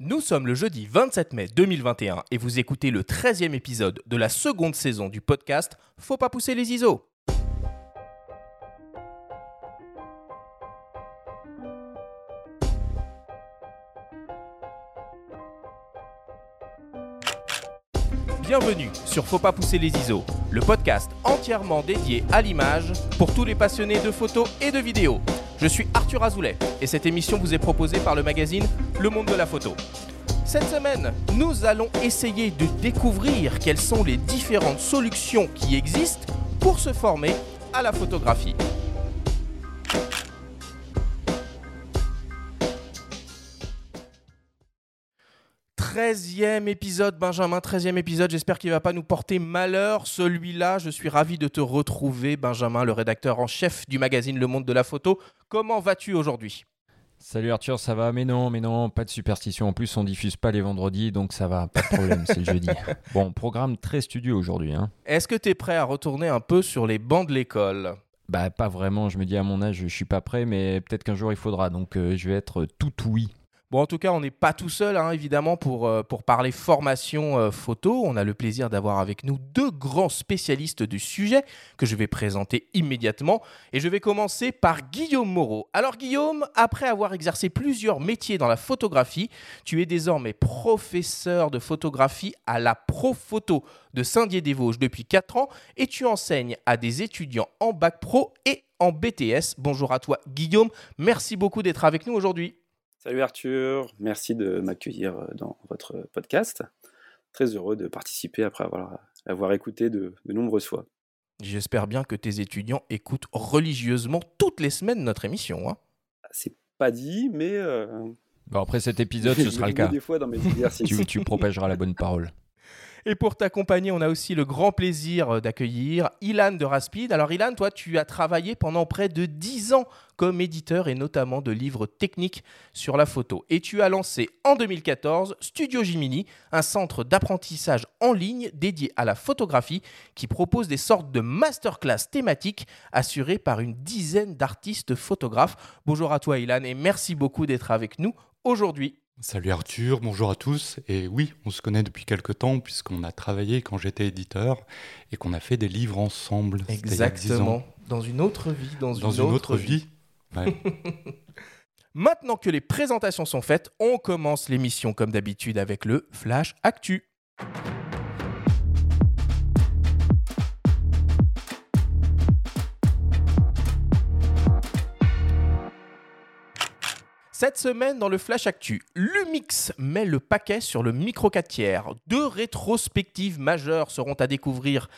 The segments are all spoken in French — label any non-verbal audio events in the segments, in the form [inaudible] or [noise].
Nous sommes le jeudi 27 mai 2021 et vous écoutez le 13e épisode de la seconde saison du podcast Faut pas pousser les ISO. Bienvenue sur Faut pas pousser les ISO, le podcast entièrement dédié à l'image pour tous les passionnés de photos et de vidéos. Je suis Arthur Azoulay et cette émission vous est proposée par le magazine Le Monde de la Photo. Cette semaine, nous allons essayer de découvrir quelles sont les différentes solutions qui existent pour se former à la photographie. 13e épisode, Benjamin, 13e épisode. J'espère qu'il ne va pas nous porter malheur. Celui-là, je suis ravi de te retrouver, Benjamin, le rédacteur en chef du magazine Le Monde de la Photo. Comment vas-tu aujourd'hui? Salut Arthur, ça va? Mais non, mais non, pas de superstition. En plus, on diffuse pas les vendredis, donc ça va, pas de problème, c'est le jeudi. [laughs] Bon, programme très studieux aujourd'hui. Hein. Est-ce que tu es prêt à retourner un peu sur les bancs de l'école? Bah, pas vraiment. Je me dis à mon âge, je suis pas prêt, mais peut-être qu'un jour il faudra. Donc, euh, je vais être tout oui. Bon, en tout cas, on n'est pas tout seul, hein, évidemment, pour, euh, pour parler formation euh, photo. On a le plaisir d'avoir avec nous deux grands spécialistes du sujet que je vais présenter immédiatement. Et je vais commencer par Guillaume Moreau. Alors, Guillaume, après avoir exercé plusieurs métiers dans la photographie, tu es désormais professeur de photographie à la Photo de Saint-Dié-des-Vosges depuis 4 ans et tu enseignes à des étudiants en bac pro et en BTS. Bonjour à toi, Guillaume. Merci beaucoup d'être avec nous aujourd'hui. Salut Arthur, merci de m'accueillir euh, dans votre podcast. Très heureux de participer après avoir, avoir écouté de, nombreuses fois. J'espère bien que tes étudiants écoutent religieusement toutes les semaines notre émission. Hein. C'est pas dit, mais. Euh, bon, après cet épisode, ce sera le cas. Des fois dans mes tu, tu propageras la bonne parole. Et pour t'accompagner, on a aussi le grand plaisir euh, d'accueillir Ilan de Raspid. Alors Ilan, toi, tu as travaillé pendant près de 10 ans comme éditeur et notamment de livres techniques sur la photo. Et tu as lancé en 2014 Studio Jimini, un centre d'apprentissage en ligne dédié à la photographie qui propose des sortes de masterclass thématiques assurées par une dizaine d'artistes photographes. Bonjour à toi Ilan et merci beaucoup d'être avec nous aujourd'hui. Salut Arthur, bonjour à tous. Et oui, on se connaît depuis quelques temps puisqu'on a travaillé quand j'étais éditeur et qu'on a fait des livres ensemble. Exactement. Dans une autre vie. Dans, une, autre, vie. [laughs] Maintenant que les présentations sont faites, on commence l'émission comme d'habitude avec le Flash Actu. Cette semaine, dans le Flash Actu, Lumix met le paquet sur le micro 4 tiers. Deux rétrospectives majeures seront à découvrir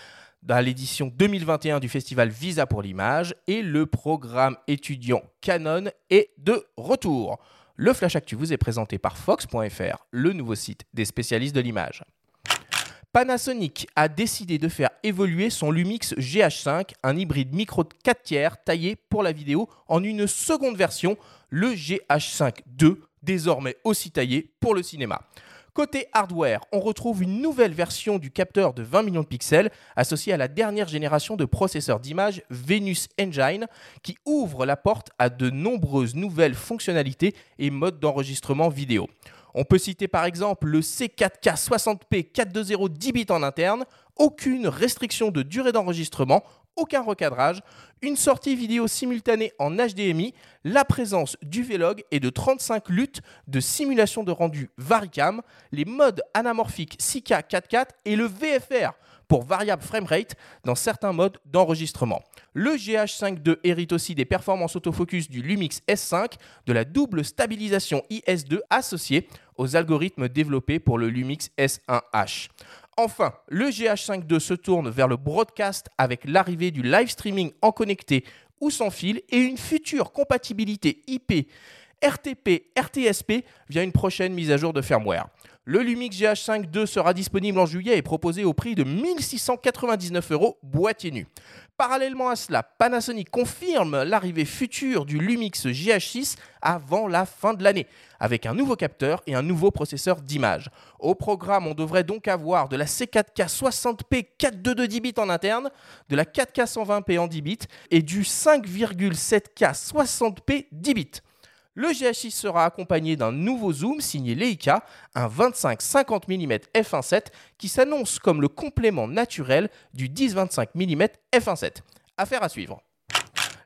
dans l'édition 2021 du festival Visa pour l'image et le programme étudiant Canon est de retour. Le Flash Actu vous est présenté par Fox.fr, le nouveau site des spécialistes de l'image. Panasonic a décidé de faire évoluer son Lumix GH5, un hybride micro 4 tiers taillé pour la vidéo, en une seconde version le GH5 II, désormais aussi taillé pour le cinéma. Côté hardware, on retrouve une nouvelle version du capteur de 20 millions de pixels associé à la dernière génération de processeurs d'image Venus Engine qui ouvre la porte à de nombreuses nouvelles fonctionnalités et modes d'enregistrement vidéo. On peut citer par exemple le C4K 60p 420 10 bits en interne, aucune restriction de durée d'enregistrement, aucun recadrage, une sortie vidéo simultanée en HDMI, la présence du Vlog et de 35 luttes de simulation de rendu Varicam, les modes anamorphiques 6K 4K et le VFR pour variable framerate dans certains modes d'enregistrement. Le GH5 II hérite aussi des performances autofocus du Lumix S5, de la double stabilisation IS2 associée aux algorithmes développés pour le Lumix S1H. Enfin, le GH5 II se tourne vers le broadcast avec l'arrivée du live streaming en connecté ou sans fil et une future compatibilité IP RTP, RTSP via une prochaine mise à jour de firmware. Le Lumix GH5 II sera disponible en juillet et proposé au prix de 1699 euros boîtier nu. Parallèlement à cela, Panasonic confirme l'arrivée future du Lumix GH6 avant la fin de l'année, avec un nouveau capteur et un nouveau processeur d'image. Au programme, on devrait donc avoir de la C4K 60p 422 10 bits en interne, de la 4K 120p en 10 bits et du 5,7K 60p 10 bits. Le GH6 sera accompagné d'un nouveau zoom signé Leica, un 25-50 mm f1.7 qui s'annonce comme le complément naturel du 10-25 mm f1.7. Affaire à suivre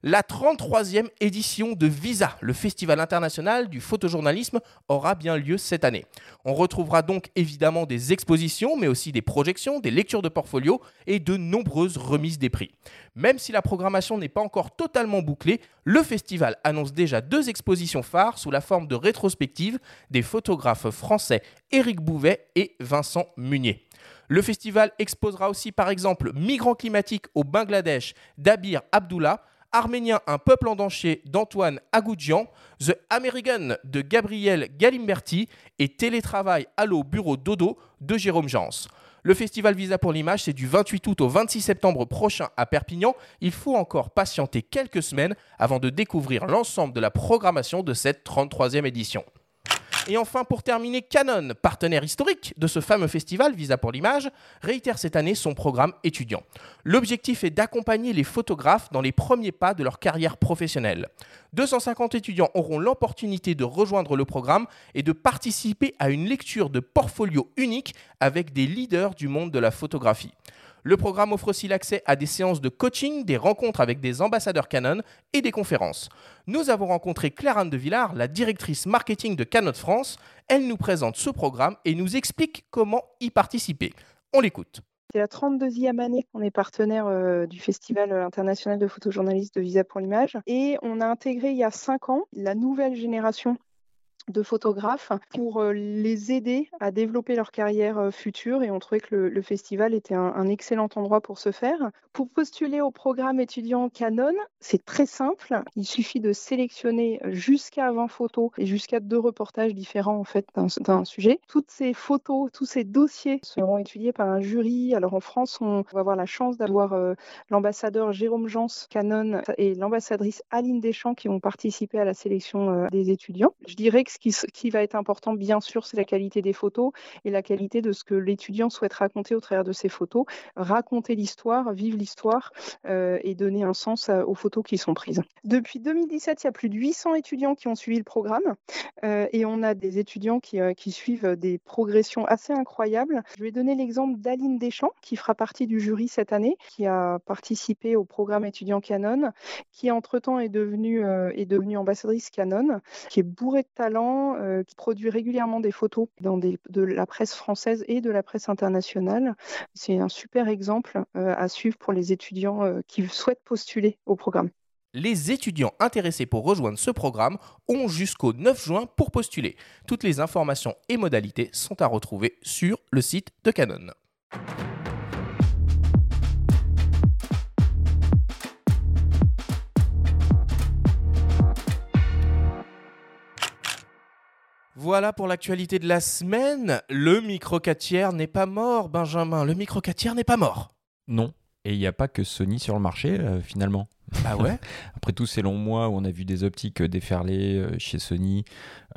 la 33e édition de Visa, le Festival international du photojournalisme, aura bien lieu cette année. On retrouvera donc évidemment des expositions, mais aussi des projections, des lectures de portfolio et de nombreuses remises des prix. Même si la programmation n'est pas encore totalement bouclée, le festival annonce déjà deux expositions phares sous la forme de rétrospectives des photographes français Éric Bouvet et Vincent Munier. Le festival exposera aussi par exemple Migrants climatiques au Bangladesh d'Abir Abdullah, Arménien, un peuple en danger d'Antoine Agoudjian, The American de Gabriel Galimberti et Télétravail Allo Bureau Dodo de Jérôme Jans. Le festival Visa pour l'image, c'est du 28 août au 26 septembre prochain à Perpignan. Il faut encore patienter quelques semaines avant de découvrir l'ensemble de la programmation de cette 33e édition. Et enfin, pour terminer, Canon, partenaire historique de ce fameux festival Visa pour l'image, réitère cette année son programme étudiant. L'objectif est d'accompagner les photographes dans les premiers pas de leur carrière professionnelle. 250 étudiants auront l'opportunité de rejoindre le programme et de participer à une lecture de portfolio unique avec des leaders du monde de la photographie. Le programme offre aussi l'accès à des séances de coaching, des rencontres avec des ambassadeurs Canon et des conférences. Nous avons rencontré Claire-Anne de Villard, la directrice marketing de Canon France. Elle nous présente ce programme et nous explique comment y participer. On l'écoute. C'est la 32e année qu'on est partenaire euh, du Festival international de photojournalistes de Visa pour l'image et on a intégré il y a 5 ans la nouvelle génération de photographes pour euh, les aider à développer leur carrière euh, future et on trouvait que le, festival était un, excellent endroit pour ce faire. Pour postuler au programme étudiant Canon, c'est très simple. Il suffit de sélectionner jusqu'à 20 photos et jusqu'à deux reportages différents en fait d'un sujet. Toutes ces photos, tous ces dossiers seront étudiés par un jury. Alors en France, on va avoir la chance d'avoir euh, l'ambassadeur Jérôme Jans Canon et l'ambassadrice Aline Deschamps qui vont participer à la sélection des étudiants. Je dirais que ce qui, va être important, bien sûr, c'est la qualité des photos et la qualité de ce que l'étudiant souhaite raconter au travers de ses photos. Raconter l'histoire, vivre l'histoire euh, et donner un sens aux photos qui sont prises. Depuis 2017, il y a plus de 800 étudiants qui ont suivi le programme euh, et on a des étudiants qui, euh, qui, suivent des progressions assez incroyables. Je vais donner l'exemple d'Aline Deschamps, qui fera partie du jury cette année, qui a participé au programme étudiant Canon, qui entre-temps est devenue, est devenue ambassadrice Canon, qui est bourrée de talent euh, qui produit régulièrement des photos dans de la presse française et de la presse internationale. C'est un super exemple euh, à suivre pour les étudiants euh, qui souhaitent postuler au programme. Les étudiants intéressés pour rejoindre ce programme ont jusqu'au 9 juin pour postuler. Toutes les informations et modalités sont à retrouver sur le site de Canon. Voilà pour l'actualité de la semaine. Le micro n'est pas mort, Benjamin. Le micro n'est pas mort. Non. Et il n'y a pas que Sony sur le marché, euh, finalement. Bah ouais. [laughs] Après tous ces longs mois où on a vu des optiques déferler euh, chez Sony,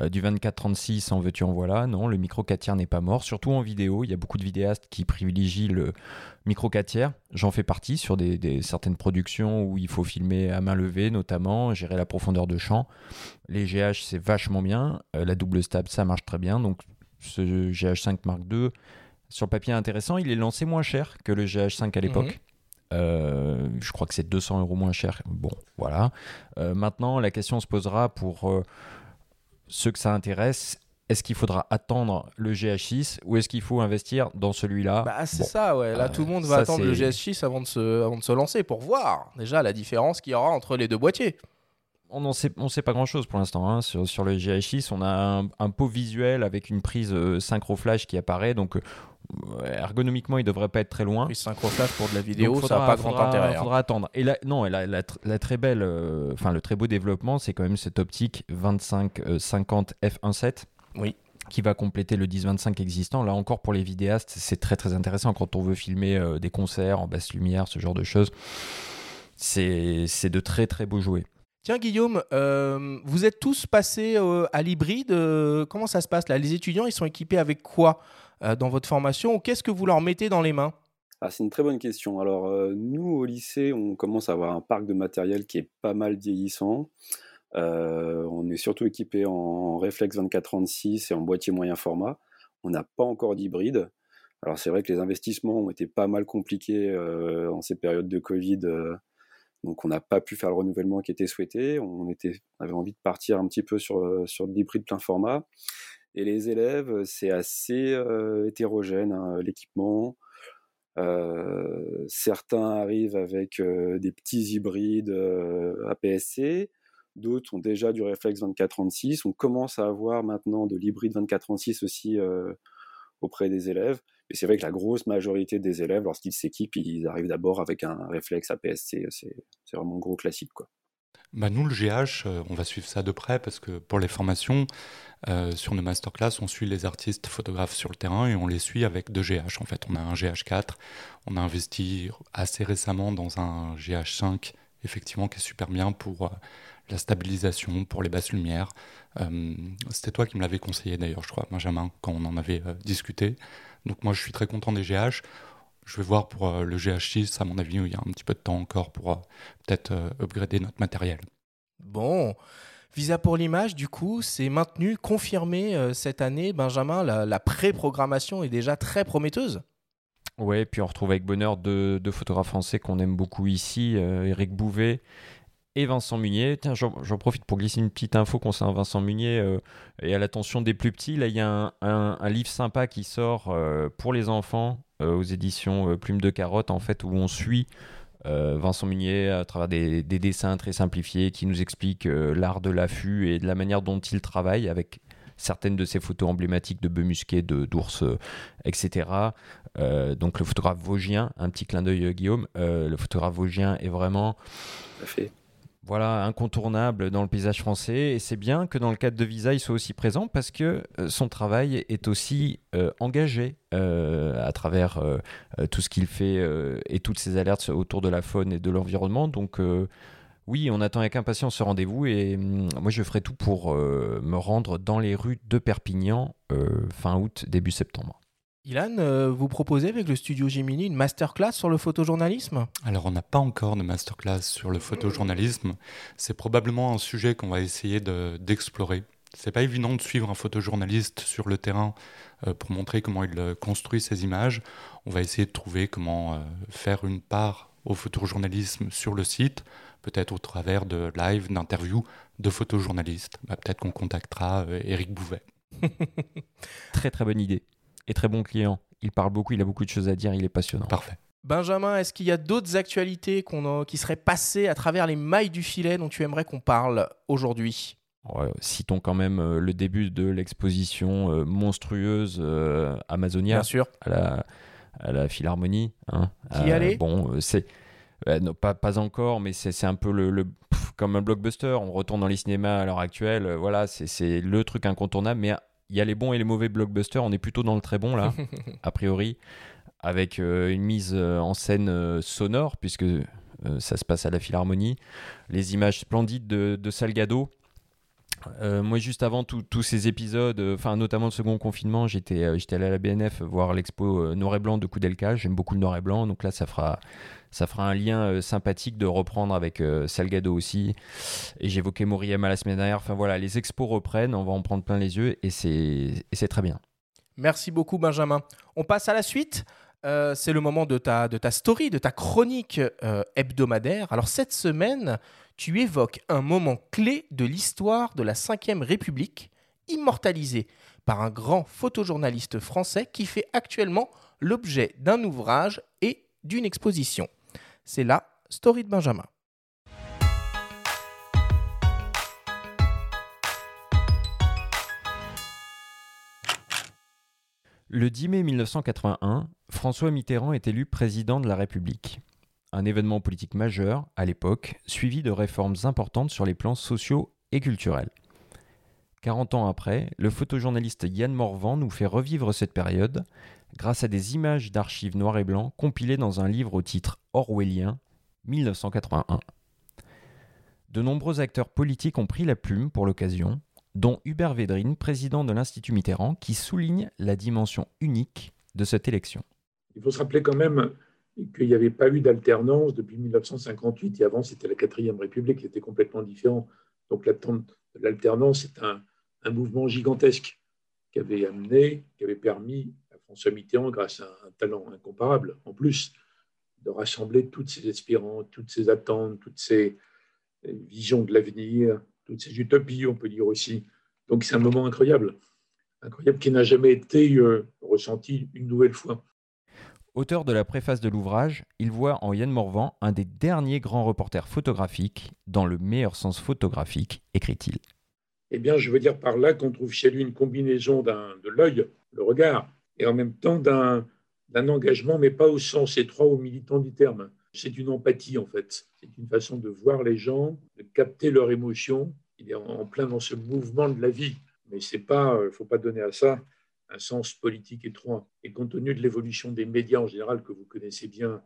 euh, du 24-36 en veux-tu en voilà, non, le micro 4 tiers n'est pas mort, surtout en vidéo. Il y a beaucoup de vidéastes qui privilégient le micro 4 tiers. J'en fais partie sur des, certaines productions où il faut filmer à main levée, notamment, gérer la profondeur de champ. Les GH, c'est vachement bien. Euh, la double stab, ça marche très bien. Donc ce GH5 Mark II, sur le papier intéressant, il est lancé moins cher que le GH5 à l'époque. Mhm. Euh, je crois que c'est 200 euros moins cher. Bon, voilà. Euh, maintenant, la question se posera pour euh, ceux que ça intéresse. Est-ce qu'il faudra attendre le GH6 ou est-ce qu'il faut investir dans celui-là? Bah, C'est ça, ouais. Là, tout le monde va attendre le GH6 avant de, se, avant de se lancer pour voir déjà la différence qu'il y aura entre les deux boîtiers on ne sait, on sait pas grand chose pour l'instant. Hein. Sur, sur, le GH6, on a un, pot visuel avec une prise synchro flash qui apparaît. Donc, ergonomiquement, il devrait pas être très loin. Puis synchroflash pour de la vidéo, ça n'a pas grand intérêt. Il hein. faudra attendre. Et là, non, la, la, très belle, euh, enfin le très beau développement, c'est quand même cette optique 25-50 f1.7. Oui qui va compléter le 10-25 existant. Là encore pour les vidéastes, c'est très très intéressant quand on veut filmer euh, des concerts en basse lumière, ce genre de choses. C'est de très très beaux jouets. Tiens Guillaume, euh, vous êtes tous passés à l'hybride. comment ça se passe là? Les étudiants, ils sont équipés avec quoi? euh, dans votre formation Qu'est-ce que vous leur mettez dans les mains? Ah, c'est une très bonne question. Alors, euh, nous, au lycée, on commence à avoir un parc de matériel qui est pas mal vieillissant. on est surtout équipé en réflexe 24-36 et en boîtier moyen format. On n'a pas encore d'hybride. Alors c'est vrai que les investissements ont été pas mal compliqués en ces périodes de Covid. donc on n'a pas pu faire le renouvellement qui était souhaité. On, avait envie de partir un petit peu sur, sur de l'hybride plein format. Et les élèves, c'est assez hétérogène, hein, l'équipement. certains arrivent avec des petits hybrides APS-C, d'autres ont déjà du réflexe 2436. On commence à avoir maintenant de l'hybride 2436 aussi auprès des élèves. Mais c'est vrai que la grosse majorité des élèves, lorsqu'ils s'équipent, ils arrivent d'abord avec un réflexe APS-C. C'est vraiment gros classique. Quoi. Bah nous, le GH, on va suivre ça de près parce que pour les formations, euh, sur nos masterclass, on suit les artistes photographes sur le terrain et on les suit avec deux GH. En fait, on a un GH4, on a investi assez récemment dans un GH5, effectivement, qui est super bien pour euh, la stabilisation, pour les basses lumières. Euh, c'était toi qui me l'avais conseillé d'ailleurs, je crois, Benjamin, quand on en avait discuté. Donc moi, je suis très content des GH. Je vais voir pour le GH6, à mon avis, il y a un petit peu de temps encore pour peut-être upgrader notre matériel. Bon, Visa pour l'image, du coup, c'est maintenu, confirmé euh, cette année. Benjamin, la, pré-programmation est déjà très prometteuse. Ouais, puis on retrouve avec bonheur deux, photographes français qu'on aime beaucoup ici, Eric euh, Bouvet et Vincent Munier. Tiens, j'en profite pour glisser une petite info concernant Vincent Munier euh, et à l'attention des plus petits. Là, il y a un, livre sympa qui sort pour les enfants aux éditions Plume de Carotte, en fait, où on suit euh, Vincent Munier à travers des, dessins très simplifiés qui nous expliquent euh, l'art de l'affût et de la manière dont il travaille avec certaines de ses photos emblématiques de bœufs musqués, d'ours, euh, etc. donc le photographe vosgien, un petit clin d'œil Guillaume, le photographe vosgien est vraiment voilà, incontournable dans le paysage français. Et c'est bien que dans le cadre de Visa, il soit aussi présent parce que euh, son travail est aussi euh, engagé euh, à travers tout ce qu'il fait et toutes ses alertes autour de la faune et de l'environnement. Donc, oui, on attend avec impatience ce rendez-vous et hum, moi, je ferai tout pour me rendre dans les rues de Perpignan fin août, début septembre. Ilan, euh, vous proposez avec le studio Gemini une masterclass sur le photojournalisme? Alors, on n'a pas encore de masterclass sur le photojournalisme. C'est probablement un sujet qu'on va essayer d'explorer. Ce n'est pas évident de suivre un photojournaliste sur le terrain euh, pour montrer comment il euh, construit ses images. On va essayer de trouver comment faire une part au photojournalisme sur le site, peut-être au travers de live, d'interviews de photojournalistes. Bah, peut-être qu'on contactera Eric Bouvet. [laughs] très très bonne idée et très bon client. Il parle beaucoup, il a beaucoup de choses à dire, il est passionnant. Parfait. Benjamin, est-ce qu'il y a d'autres actualités qui seraient passées à travers les mailles du filet dont tu aimerais qu'on parle aujourd'hui? Citons quand même euh, le début de l'exposition euh, monstrueuse euh, Amazonia Bien sûr. À, la, à la Philharmonie. Hein. Qui allait? Bon, c'est non, pas, pas encore, mais c'est un peu le, comme un blockbuster. On retourne dans les cinémas à l'heure actuelle. voilà, c'est le truc incontournable, mais il y a les bons et les mauvais blockbusters. On est plutôt dans le très bon là, [laughs] a priori, avec euh, une mise euh, en scène euh, sonore, puisque ça se passe à la Philharmonie. Les images splendides de, Salgado. Moi, juste avant tous ces épisodes, enfin notamment le second confinement, j'étais j'étais allé à la BNF voir l'expo Noir et Blanc de Koudelka. J'aime beaucoup le Noir et Blanc, donc là, ça fera ça fera un lien euh, sympathique de reprendre avec euh, Salgado aussi. Et j'évoquais Moriyama la semaine dernière. Enfin voilà, les expos reprennent, on va en prendre plein les yeux et c'est très bien. Merci beaucoup Benjamin. On passe à la suite. Euh, c'est le moment de ta, de ta story, de ta chronique hebdomadaire. Alors cette semaine, tu évoques un moment clé de l'histoire de la Ve République, immortalisé par un grand photojournaliste français qui fait actuellement l'objet d'un ouvrage et d'une exposition. C'est la story de Benjamin. Le 10 mai 1981, François Mitterrand est élu président de la République. Un événement politique majeur à l'époque, suivi de réformes importantes sur les plans sociaux et culturels. 40 ans après, le photojournaliste Yann Morvan nous fait revivre cette période grâce à des images d'archives noir et blanc compilées dans un livre au titre Orwellien 1981. De nombreux acteurs politiques ont pris la plume pour l'occasion, dont Hubert Védrine, président de l'Institut Mitterrand, qui souligne la dimension unique de cette élection. Il faut se rappeler quand même qu'il n'y avait pas eu d'alternance depuis 1958, et avant c'était la quatrième République qui était complètement différent. Donc l'alternance est un, mouvement gigantesque qui avait amené, qui avait permis à François Mitterrand, grâce à un talent incomparable en plus, de rassembler toutes ces espérances, toutes ces attentes, toutes ces visions de l'avenir, toutes ces utopies, on peut dire aussi. Donc c'est un moment incroyable, incroyable qui n'a jamais été euh, ressenti une nouvelle fois. Auteur de la préface de l'ouvrage, il voit en Yann Morvan un des derniers grands reporters photographiques, dans le meilleur sens photographique, écrit-il. Eh bien, je veux dire par là qu'on trouve chez lui une combinaison de l'œil, le regard, et en même temps d'un engagement, mais pas au sens étroit ou militant du terme. C'est une empathie, en fait. C'est une façon de voir les gens, de capter leurs émotions. Il est en plein dans ce mouvement de la vie. Mais il ne euh, faut pas donner à ça un sens politique étroit. Et compte tenu de l'évolution des médias en général que vous connaissez bien,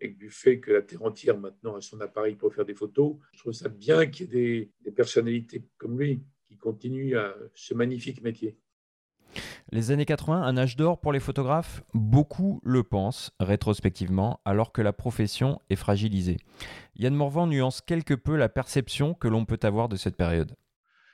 et du fait que la Terre entière maintenant a son appareil pour faire des photos, je trouve ça bien qu'il y ait des, personnalités comme lui qui continuent à ce magnifique métier. Les années 80, un âge d'or pour les photographes? Beaucoup le pensent rétrospectivement, alors que la profession est fragilisée. Yann Morvan nuance quelque peu la perception que l'on peut avoir de cette période.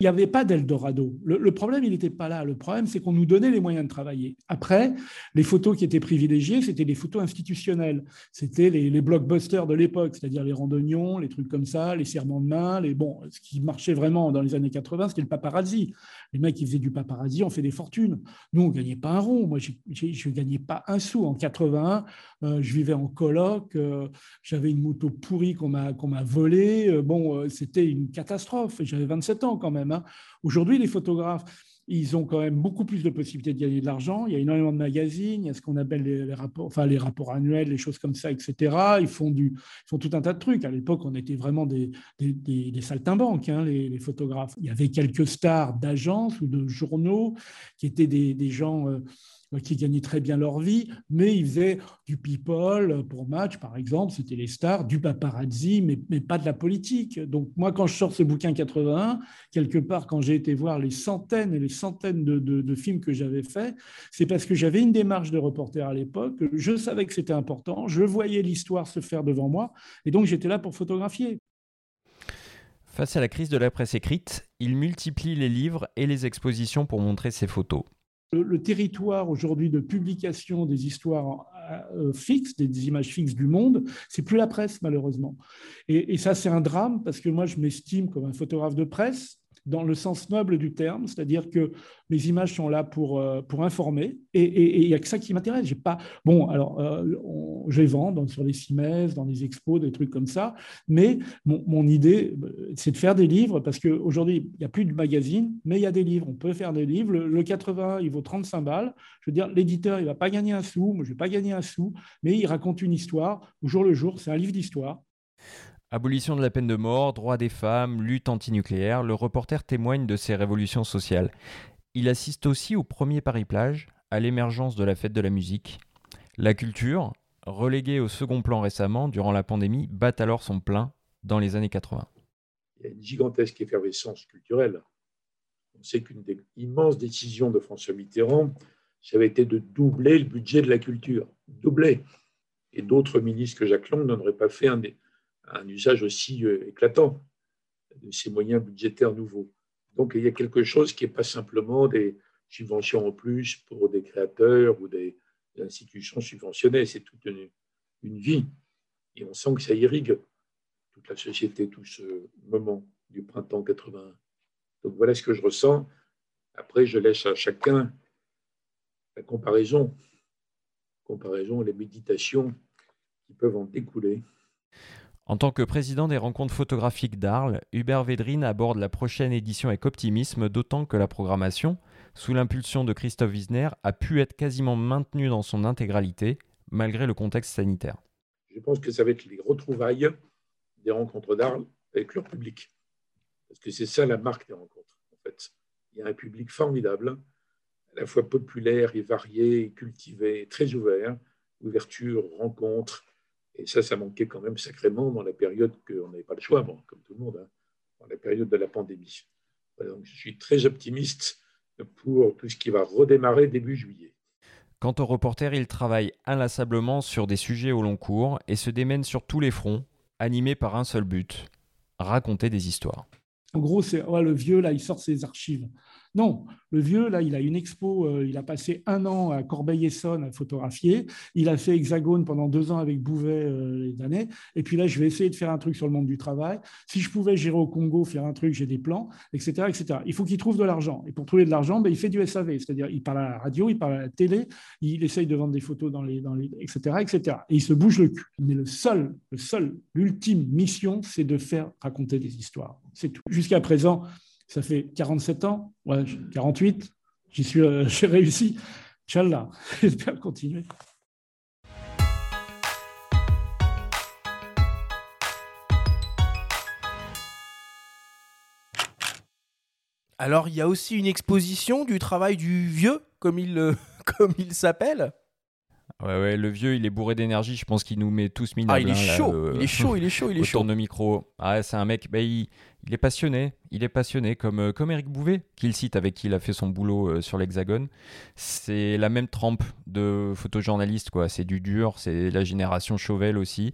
Il n'y avait pas d'Eldorado. Le, problème, il n'était pas là. Le problème, c'est qu'on nous donnait les moyens de travailler. Après, les photos qui étaient privilégiées, c'était les photos institutionnelles. C'était les, blockbusters de l'époque, c'est-à-dire les randonnions, les trucs comme ça, les serments de main. Les, bon, ce qui marchait vraiment dans les années 80, c'était le paparazzi. Les mecs qui faisaient du paparazzi ont fait des fortunes. Nous, on ne gagnait pas un rond. Moi, je ne gagnais pas un sou. En 81, euh, je vivais en coloc. Euh, j'avais une moto pourrie qu'on m'a volée. Euh, bon, c'était une catastrophe. J'avais 27 ans quand même. Aujourd'hui, les photographes, ils ont quand même beaucoup plus de possibilités de gagner de l'argent. Il y a énormément de magazines, il y a ce qu'on appelle les, rapports, enfin les rapports annuels, les choses comme ça, etc. Ils font, du, font tout un tas de trucs. À l'époque, on était vraiment des, des, saltimbanques, hein, les, photographes. Il y avait quelques stars d'agences ou de journaux qui étaient des, gens. Euh, qui gagnaient très bien leur vie, mais ils faisaient du people pour match, par exemple, c'était les stars, du paparazzi, mais, mais, pas de la politique. Donc moi, quand je sors ce bouquin 81, quelque part, quand j'ai été voir les centaines et les centaines de, de, films que j'avais faits, c'est parce que j'avais une démarche de reporter à l'époque, je savais que c'était important, je voyais l'histoire se faire devant moi, et donc j'étais là pour photographier. Face à la crise de la presse écrite, il multiplie les livres et les expositions pour montrer ses photos le, territoire aujourd'hui de publication des histoires euh, fixes, des, images fixes du monde, c'est plus la presse malheureusement. Et ça, c'est un drame parce que moi, je m'estime comme un photographe de presse dans le sens noble du terme, c'est-à-dire que mes images sont là pour, euh, pour informer, et il n'y a que ça qui m'intéresse. J'ai pas bon, alors euh, je les vends sur les CIMES, dans les expos, des trucs comme ça, mais mon, idée, c'est de faire des livres parce qu'aujourd'hui, il n'y a plus de magazine, mais il y a des livres. On peut faire des livres. Le, 80, il vaut 35 balles. Je veux dire, l'éditeur, il ne va pas gagner un sou, moi, je ne vais pas gagner un sou, mais il raconte une histoire au jour le jour. C'est un livre d'histoire. Abolition de la peine de mort, droit des femmes, lutte antinucléaire, le reporter témoigne de ces révolutions sociales. Il assiste aussi au premier Paris-Plage, à l'émergence de la fête de la musique. La culture, reléguée au second plan récemment durant la pandémie, bat alors son plein dans les années 80. Il y a une gigantesque effervescence culturelle. On sait qu'une des immenses décisions de François Mitterrand, ça avait été de doubler le budget de la culture. Doubler. Et d'autres ministres que Jacques Lang n'auraient pas fait un, des, un usage aussi euh, éclatant de ces moyens budgétaires nouveaux. Donc il y a quelque chose qui n'est pas simplement des subventions en plus pour des créateurs ou des, institutions subventionnées, c'est toute une, vie. Et on sent que ça irrigue toute la société, tout ce moment du printemps 81. Donc voilà ce que je ressens. Après, je laisse à chacun la comparaison, comparaison, les méditations qui peuvent en découler. En tant que président des rencontres photographiques d'Arles, Hubert Védrine aborde la prochaine édition avec optimisme, d'autant que la programmation, sous l'impulsion de Christophe Wiesner, a pu être quasiment maintenue dans son intégralité, malgré le contexte sanitaire. Je pense que ça va être les retrouvailles des rencontres d'Arles avec leur public. Parce que c'est ça la marque des rencontres, en fait. Il y a un public formidable, à la fois populaire et varié, cultivé, très ouvert, ouverture, rencontre, et ça, ça manquait quand même sacrément dans la période qu'on n'avait pas le choix, bon, comme tout le monde, hein, dans la période de la pandémie. donc je suis très optimiste pour tout ce qui va redémarrer début juillet. Quant au reporter, il travaille inlassablement sur des sujets au long cours et se démène sur tous les fronts, animé par un seul but, raconter des histoires. En gros, c'est le vieux, là, il sort ses archives. Non, le vieux, là, il a une expo, euh, il a passé un an à Corbeil-Essonne à photographier, il a fait Hexagone pendant deux ans avec Bouvet euh, les années, et puis là, je vais essayer de faire un truc sur le monde du travail. Si je pouvais gérer au Congo, faire un truc, j'ai des plans, etc. etc. Il faut qu'il trouve de l'argent. Et pour trouver de l'argent, ben, il fait du SAV, c'est-à-dire il parle à la radio, il parle à la télé, il essaye de vendre des photos dans les, dans etc., etc. Et il se bouge le cul. Mais le seul, le seul, l'ultime mission, c'est de faire raconter des histoires. C'est tout. Jusqu'à présent, ça fait 47 ans, ouais, 48, j'y suis, euh, [laughs] j'ai réussi. Inch'Allah, [laughs] j'espère continuer. Alors, il y a aussi une exposition du travail du vieux, comme il, euh, [laughs] comme il s'appelle? Ouais, ouais, le vieux, il est bourré d'énergie. Je pense qu'il nous met tous minables. Ah, il est hein, là, chaud, le- il est chaud, il est chaud, il est [laughs] au chaud. tourne-micro. Ah, c'est un mec, bah, il, il est passionné. Il est passionné, comme, euh, comme Eric Bouvet, qu'il cite, avec qui il a fait son boulot euh, sur l'Hexagone. C'est la même trempe de photojournaliste, quoi. C'est du dur, c'est la génération Chauvel aussi.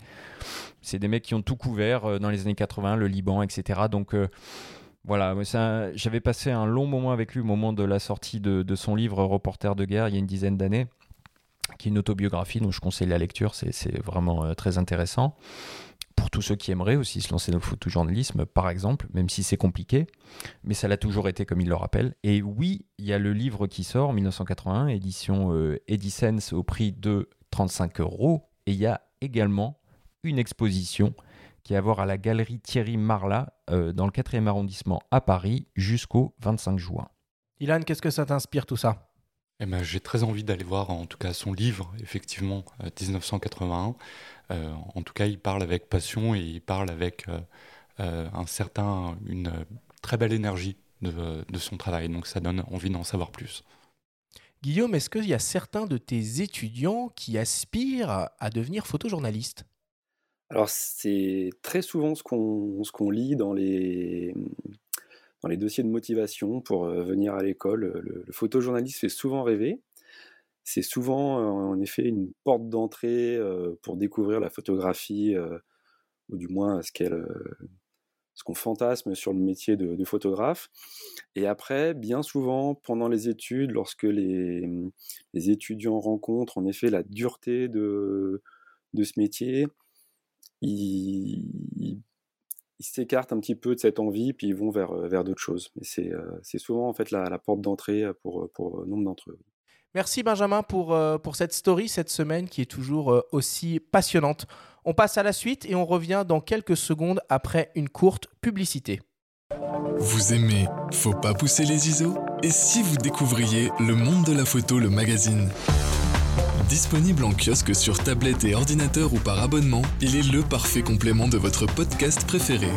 C'est des mecs qui ont tout couvert euh, dans les années 80, le Liban, etc. Donc. euh, voilà, j'avais passé un long moment avec lui au moment de la sortie de, de son livre Reporter de guerre il y a une dizaine d'années, qui est une autobiographie, donc je conseille la lecture, c'est vraiment euh, très intéressant. Pour tous ceux qui aimeraient aussi se lancer dans le photojournalisme, par exemple, même si c'est compliqué, mais ça l'a toujours été comme il le rappelle. Et oui, il y a le livre qui sort, en 1981, édition euh, au prix de 35 euros, et il y a également une exposition qui est à voir à la galerie Thierry Marla euh, dans le 4e arrondissement à Paris jusqu'au 25 juin. Ilan, qu'est-ce que ça t'inspire tout ça? Eh ben, j'ai très envie d'aller voir, en tout cas, son livre, effectivement, euh, 1981. Euh, en tout cas, il parle avec passion et il parle avec euh, euh, un certain, une euh, très belle énergie de, de son travail. Donc, ça donne envie d'en savoir plus. Guillaume, est-ce qu'il y a certains de tes étudiants qui aspirent à devenir photojournaliste? Alors, c'est très souvent ce qu'on ce qu'on lit dans les, dans les dossiers de motivation pour euh, venir à l'école. Le, le photojournaliste fait souvent rêver. C'est souvent, euh, en effet, une porte d'entrée euh, pour découvrir la photographie, euh, ou du moins ce qu'elle, euh, ce qu'on fantasme sur le métier de, photographe. Et après, bien souvent, pendant les études, lorsque les, étudiants rencontrent en effet la dureté de, ce métier, ils- ils s'écartent un petit peu de cette envie, puis ils vont vers, euh, vers d'autres choses. Mais c'est euh, c'est souvent en fait la, la porte d'entrée pour, pour nombre d'entre eux. Merci Benjamin pour, euh, pour cette story cette semaine qui est toujours euh, aussi passionnante. On passe à la suite et on revient dans quelques secondes après une courte publicité. Vous aimez Faut pas pousser les ISO? Et si vous découvriez Le Monde de la Photo, le magazine? Disponible en kiosque sur tablette et ordinateur ou par abonnement, il est le parfait complément de votre podcast préféré.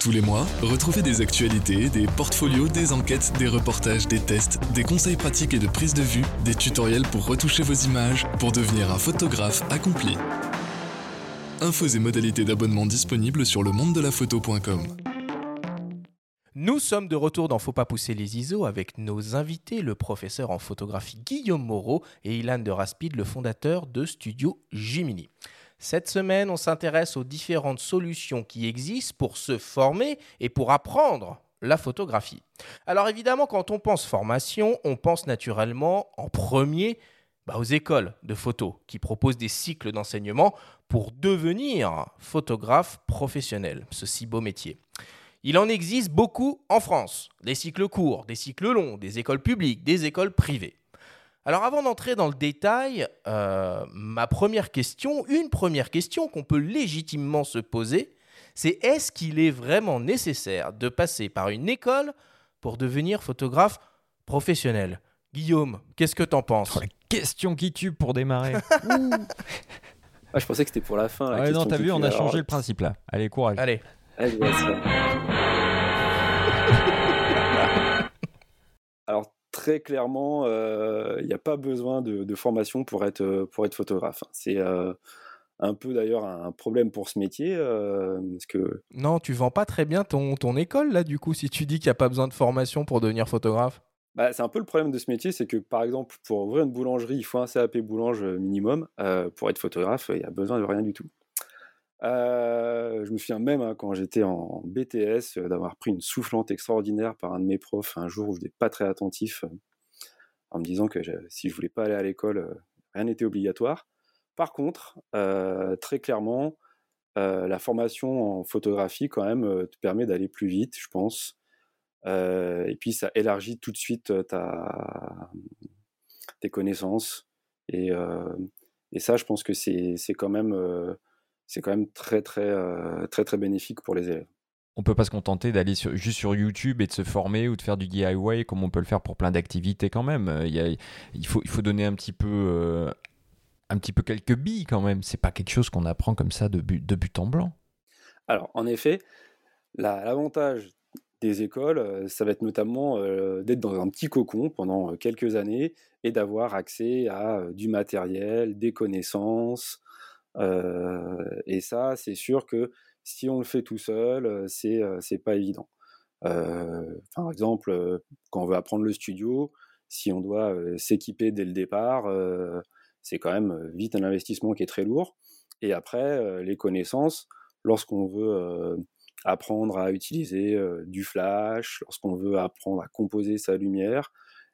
Tous les mois, retrouvez des actualités, des portfolios, des enquêtes, des reportages, des tests, des conseils pratiques et de prise de vue, des tutoriels pour retoucher vos images, pour devenir un photographe accompli. Infos et modalités d'abonnement disponibles sur le monde de la photo.com. Nous sommes de retour dans Faut pas pousser les ISO avec nos invités, le professeur en photographie Guillaume Moreau et Ilan de Raspide, le fondateur de Studio Jiminy. Cette semaine, on s'intéresse aux différentes solutions qui existent pour se former et pour apprendre la photographie. Alors évidemment, quand on pense formation, on pense naturellement en premier bah, aux écoles de photo qui proposent des cycles d'enseignement pour devenir photographe professionnel, ce si beau métier. Il en existe beaucoup en France, des cycles courts, des cycles longs, des écoles publiques, des écoles privées. Alors avant d'entrer dans le détail, euh, ma première question, une première question qu'on peut légitimement se poser, c'est est-ce qu'il est vraiment nécessaire de passer par une école pour devenir photographe professionnel? Guillaume, qu'est-ce que t'en penses? Oh, la question qui tue pour démarrer. [laughs] Ah, je pensais que c'était pour la fin. la Ouais, non, t'as vu, on a alors, changé le principe là. Allez, courage. Allez, Allez, vas-y. Alors très clairement, euh, il n'y a pas besoin de, de formation pour être, euh, pour être photographe. C'est euh, un peu d'ailleurs un problème pour ce métier, euh, parce que non, tu vends pas très bien ton, ton école là du coup si tu dis qu'il n'y a pas besoin de formation pour devenir photographe? bah, c'est un peu le problème de ce métier, c'est que par exemple pour ouvrir une boulangerie, il faut un CAP boulange minimum. Pour être photographe, il n'y a besoin de rien du tout. Je me souviens même hein, quand j'étais en BTS d'avoir pris une soufflante extraordinaire par un de mes profs un jour où je n'étais pas très attentif en me disant que si je voulais pas aller à l'école, rien n'était obligatoire. Par contre, très clairement, la formation en photographie quand même te permet d'aller plus vite, je pense. et puis ça élargit tout de suite ta, tes connaissances. Et, et ça, je pense que c'est quand même c'est quand même très très très très bénéfique pour les élèves on peut pas se contenter d'aller juste sur YouTube et de se former ou de faire du DIY comme on peut le faire pour plein d'activités quand même. Euh, il, il, faut, il faut donner un petit peu, euh, un petit peu quelques billes quand même. C'est pas quelque chose qu'on apprend comme ça de but, de but en blanc. Alors, en effet, l'avantage des écoles, euh, ça va être notamment d'être dans un petit cocon pendant quelques années et d'avoir accès à du matériel, des connaissances. Et ça, c'est sûr que si on le fait tout seul, c'est c'est pas évident. par exemple, quand on veut apprendre le studio, si on doit s'équiper dès le départ, c'est quand même vite un investissement qui est très lourd. Et après, les connaissances, lorsqu'on veut apprendre à utiliser du flash, lorsqu'on veut apprendre à composer sa lumière,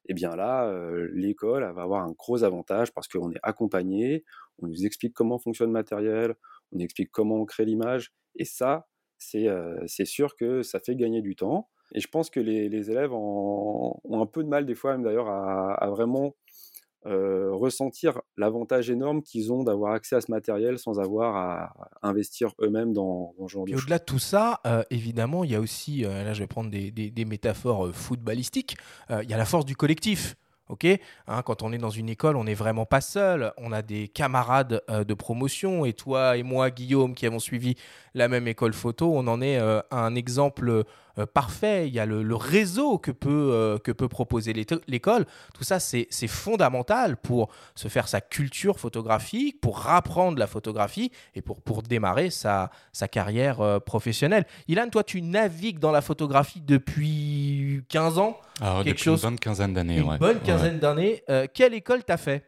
eh bien là, l'école va avoir un gros avantage parce qu'on est accompagné, on nous explique comment fonctionne le matériel, on explique comment on crée l'image, et ça, c'est sûr que ça fait gagner du temps. Et je pense que les, élèves ont un peu de mal des fois même d'ailleurs à, vraiment ressentir l'avantage énorme qu'ils ont d'avoir accès à ce matériel sans avoir à investir eux-mêmes dans, dans, ce genre de. Au-delà de tout ça, évidemment, il y a aussi, là je vais prendre des, des métaphores footballistiques, il y a la force du collectif. Ok, hein, quand on est dans une école, on n'est vraiment pas seul. On a des camarades euh, de promotion. Et toi et moi, Guillaume, qui avons suivi la même école photo, on en est euh, un exemple parfait. Il y a le, réseau que peut, euh, que peut proposer l'école. Tout ça, c'est fondamental pour se faire sa culture photographique, pour apprendre la photographie et pour, pour démarrer sa, sa carrière euh, professionnelle. Ilan, toi, tu navigues dans la photographie depuis 15 ans? Alors, quelque chose, une bonne quinzaine d'années. Une bonne quinzaine d'années. quelle école t'as fait?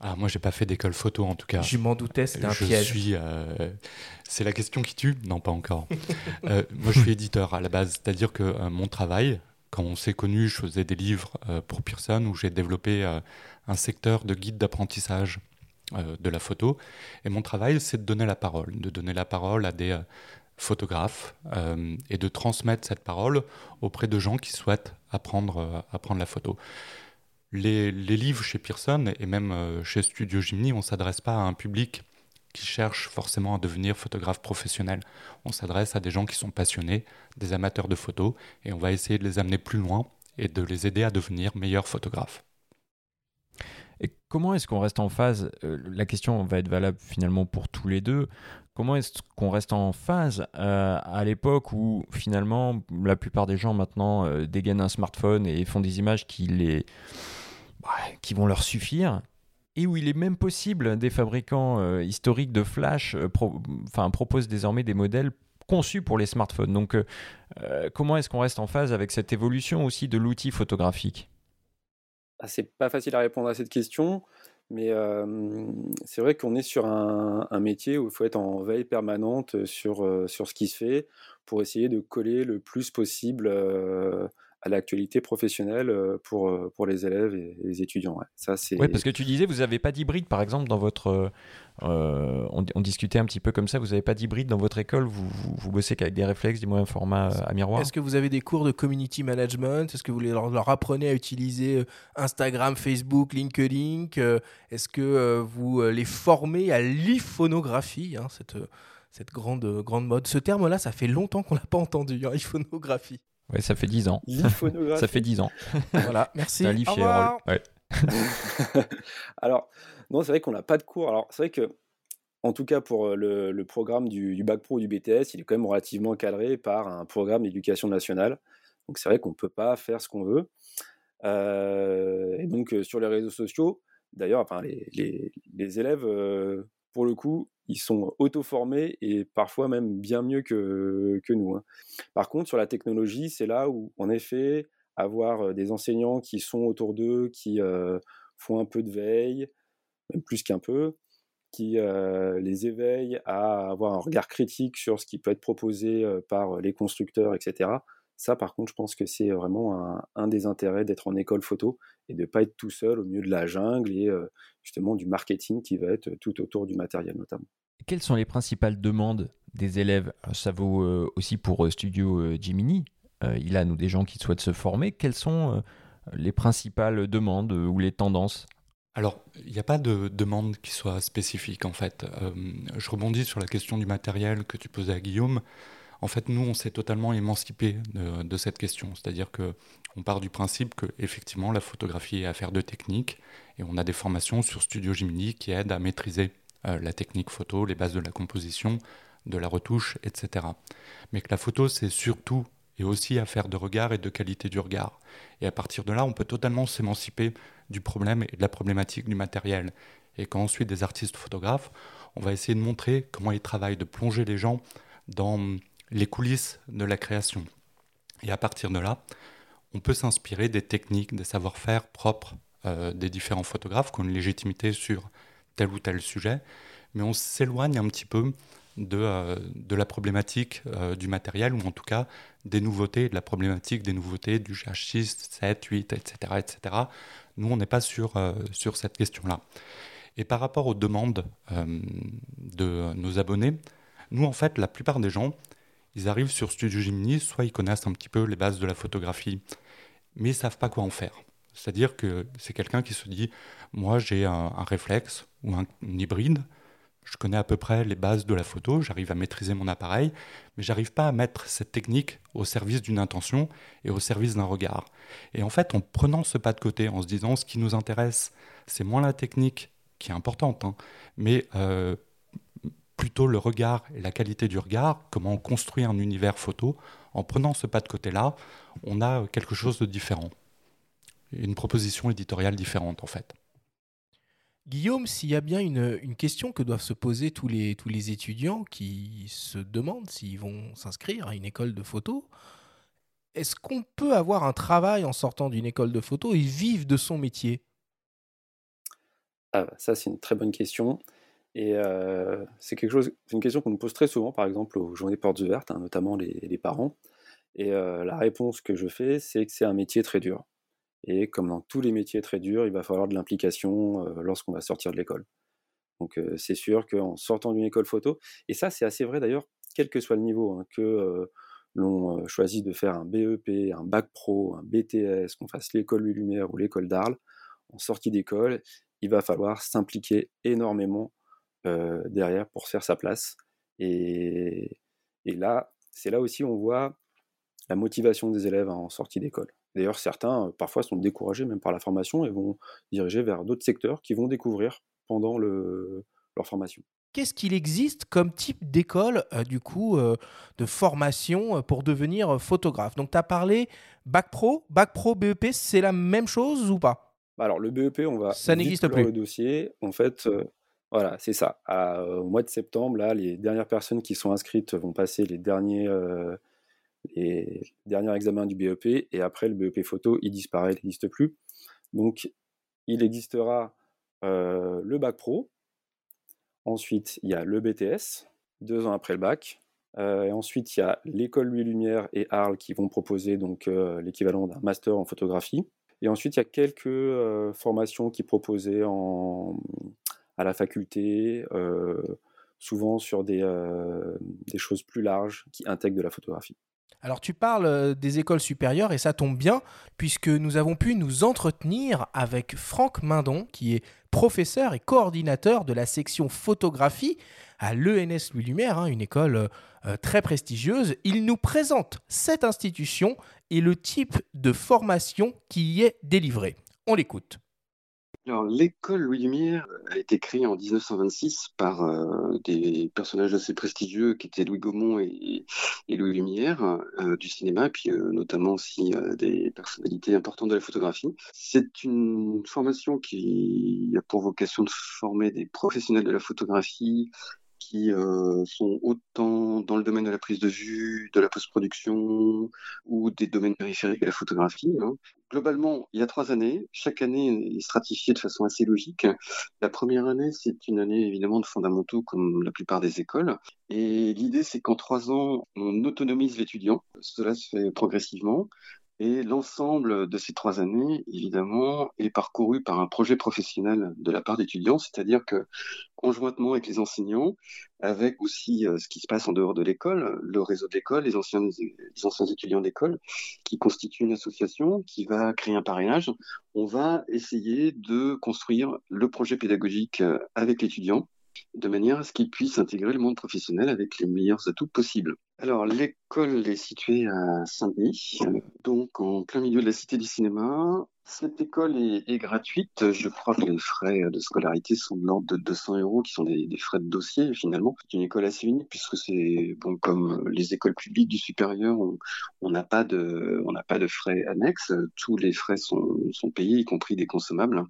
Ah, moi, j'ai pas fait d'école photo en tout cas. Je m'en doutais, c'était un je piège. Suis, c'est la question qui tue? Non, pas encore. [laughs] Euh, moi, je suis éditeur à la base, c'est-à-dire que euh, mon travail, quand on s'est connu, je faisais des livres euh, pour Pearson où j'ai développé un secteur de guide d'apprentissage de la photo. Et mon travail, c'est de donner la parole, de donner la parole à des photographes et de transmettre cette parole auprès de gens qui souhaitent apprendre, apprendre la photo. Les, livres chez Pearson et même chez Studio Gimni, on ne s'adresse pas à un public qui cherchent forcément à devenir photographe professionnel. On s'adresse à des gens qui sont passionnés, des amateurs de photos, et on va essayer de les amener plus loin et de les aider à devenir meilleurs photographes. Et comment est-ce qu'on reste en phase euh, La question va être valable finalement pour tous les deux. Comment est-ce qu'on reste en phase euh, à l'époque où finalement la plupart des gens maintenant euh, dégainent un smartphone et font des images qui, les, qui vont leur suffire et où il est même possible, des fabricants euh, historiques de flash euh, proposent désormais des modèles conçus pour les smartphones. Donc, euh, comment est-ce qu'on reste en phase avec cette évolution aussi de l'outil photographique? Ah, C'est pas facile à répondre à cette question, mais c'est vrai qu'on est sur un, un, métier où il faut être en veille permanente sur, sur ce qui se fait pour essayer de coller le plus possible à l'actualité professionnelle euh, pour, euh, pour les élèves et les étudiants. Ça, c'est... Oui, parce que tu disais, vous n'avez pas d'hybride, par exemple, dans votre... Euh, on, discutait un petit peu comme ça, vous n'avez pas d'hybride dans votre école, vous, vous, bossez qu'avec des réflexes, des moyens formats à miroir Est-ce que vous avez des cours de community management? Est-ce que vous leur, leur, apprenez à utiliser Instagram, Facebook, LinkedIn? Est-ce que vous les formez à l'iphonographie hein, cette, cette grande, grande mode? Ce terme-là, ça fait longtemps qu'on ne l'a pas entendu, hein, iphonographie. Oui, ça fait 10 ans. ça fait 10 ans. voilà, [laughs] merci. Ouais. [laughs] Alors, non, c'est vrai qu'on n'a pas de cours. Alors, c'est vrai que, en tout cas, pour euh, le, programme du, Bac Pro ou du BTS, il est quand même relativement cadré par un programme d'éducation nationale. Donc, c'est vrai qu'on ne peut pas faire ce qu'on veut. Euh, et donc, euh, sur les réseaux sociaux, d'ailleurs, enfin, les, les, élèves, pour le coup, ils sont auto-formés et parfois même bien mieux que, nous. Hein. Par contre, sur la technologie, c'est là où, en effet, avoir des enseignants qui sont autour d'eux, qui font un peu de veille, même plus qu'un peu, qui les éveille à avoir un regard critique sur ce qui peut être proposé par les constructeurs, etc. Ça, par contre, je pense que c'est vraiment un, des intérêts d'être en école photo et de ne pas être tout seul au milieu de la jungle et justement du marketing qui va être tout autour du matériel notamment. Quelles sont les principales demandes des élèves? Ça vaut aussi pour Studio Jiminy. il a nous des gens qui souhaitent se former. Quelles sont les principales demandes ou les tendances? Alors, il n'y a pas de demande qui soit spécifique en fait. je rebondis sur la question du matériel que tu posais à Guillaume. En fait, nous, on s'est totalement émancipé de, cette question. C'est-à-dire que on part du principe que effectivement la photographie est affaire de technique et on a des formations sur Studio Gimini qui aident à maîtriser euh, la technique photo, les bases de la composition, de la retouche, etc. Mais que la photo, c'est surtout et aussi affaire de regard et de qualité du regard. Et à partir de là, on peut totalement s'émanciper du problème et de la problématique du matériel. Et quand ensuite des artistes photographes, on va essayer de montrer comment ils travaillent, de plonger les gens dans les coulisses de la création. Et à partir de là, on peut s'inspirer des techniques, des savoir-faire propres euh, des différents photographes qui ont une légitimité sur tel ou tel sujet, mais on s'éloigne un petit peu de, euh, de la problématique euh, du matériel, ou en tout cas des nouveautés, de la problématique des nouveautés du GH6, 7, 8, etc. etc. Nous, on n'est pas sur, sur cette question-là. Et par rapport aux demandes de nos abonnés, nous, en fait, la plupart des gens, ils arrivent sur Studio Gemini, soit ils connaissent un petit peu les bases de la photographie, mais ils ne savent pas quoi en faire. C'est-à-dire que c'est quelqu'un qui se dit, moi j'ai un, réflexe ou un, hybride, je connais à peu près les bases de la photo, j'arrive à maîtriser mon appareil, mais j'arrive pas à mettre cette technique au service d'une intention et au service d'un regard. Et en fait, en prenant ce pas de côté, en se disant ce qui nous intéresse, c'est moins la technique qui est importante, hein, mais euh, plutôt le regard et la qualité du regard, comment on construit un univers photo. En prenant ce pas de côté-là, on a quelque chose de différent. Une proposition éditoriale différente, en fait. Guillaume, s'il y a bien une, question que doivent se poser tous les, tous les étudiants qui se demandent s'ils vont s'inscrire à une école de photo, est-ce qu'on peut avoir un travail en sortant d'une école de photo et vivre de son métier? Ah, Ça, c'est une très bonne question. Et c'est quelque chose, une question qu'on nous pose très souvent, par exemple aux journées portes ouvertes, hein, notamment les, parents. Et la réponse que je fais, c'est que c'est un métier très dur. Et comme dans tous les métiers très durs, il va falloir de l'implication lorsqu'on va sortir de l'école. Donc c'est sûr qu'en sortant d'une école photo, et ça c'est assez vrai d'ailleurs, quel que soit le niveau, hein, que l'on choisisse de faire un BEP, un bac pro, un BTS, qu'on fasse l'école Lumière ou l'école d'Arles, en sortie d'école, il va falloir s'impliquer énormément euh, derrière pour faire sa place. Et, là, c'est là aussi on voit la motivation des élèves en sortie d'école. D'ailleurs, certains, euh, parfois, sont découragés même par la formation et vont diriger vers d'autres secteurs qu'ils vont découvrir pendant leur formation. Qu'est-ce qu'il existe comme type d'école, euh, du coup, de formation pour devenir photographe? Donc, tu as parlé Bac Pro, Bac Pro, BEP, c'est la même chose ou pas? Alors, le BEP, on va. Ça n'existe plus. le dossier. En fait, voilà, c'est ça. au mois de septembre, là, les dernières personnes qui sont inscrites vont passer les derniers, euh, examens du BEP et après le BEP photo, il disparaît, il n'existe plus. Donc, il existera euh, le bac pro. Ensuite, il y a le BTS, deux ans après le bac. Euh, et ensuite, il y a l'école Louis Lumière et Arles qui vont proposer donc l'équivalent d'un master en photographie. Et ensuite, il y a quelques formations qui proposaient en à la faculté, souvent sur des, choses plus larges qui intègrent de la photographie. Alors tu parles des écoles supérieures et ça tombe bien puisque nous avons pu nous entretenir avec Franck Mindon qui est professeur et coordinateur de la section photographie à l'ENS Louis Lumière, hein, une école très prestigieuse. Il nous présente cette institution et le type de formation qui y est délivrée. On l'écoute. Alors, l'école Louis Lumière a été créée en 1926 par euh, des personnages assez prestigieux qui étaient Louis Gaumont et, Louis Lumière euh, du cinéma, puis euh, notamment aussi des personnalités importantes de la photographie. C'est une formation qui a pour vocation de former des professionnels de la photographie qui euh, sont autant dans le domaine de la prise de vue, de la post-production ou des domaines périphériques de la photographie. Hein. Globalement, il y a trois années. Chaque année est stratifiée de façon assez logique. La première année, c'est une année évidemment de fondamentaux comme la plupart des écoles. Et l'idée, c'est qu'en trois ans, on autonomise l'étudiant. Cela se fait progressivement. Et l'ensemble de ces trois années, évidemment, est parcouru par un projet professionnel de la part d'étudiants, c'est-à-dire que conjointement avec les enseignants, avec aussi euh, ce qui se passe en dehors de l'école, le réseau d'école, les anciens, les anciens étudiants d'école, qui constituent une association qui va créer un parrainage, on va essayer de construire le projet pédagogique euh, avec l'étudiant de manière à ce qu'ils puissent intégrer le monde professionnel avec les meilleurs atouts possibles. Alors, l'école est située à Saint-Denis, donc en plein milieu de la Cité du Cinéma. Cette école est, gratuite. Je crois que les frais de scolarité sont de l'ordre de 200 euros, qui sont des, frais de dossier finalement. C'est une école assez unique puisque c'est bon comme les écoles publiques du supérieur, on n'a pas de on n'a pas de frais annexes. Tous les frais sont, sont payés, y compris des consommables.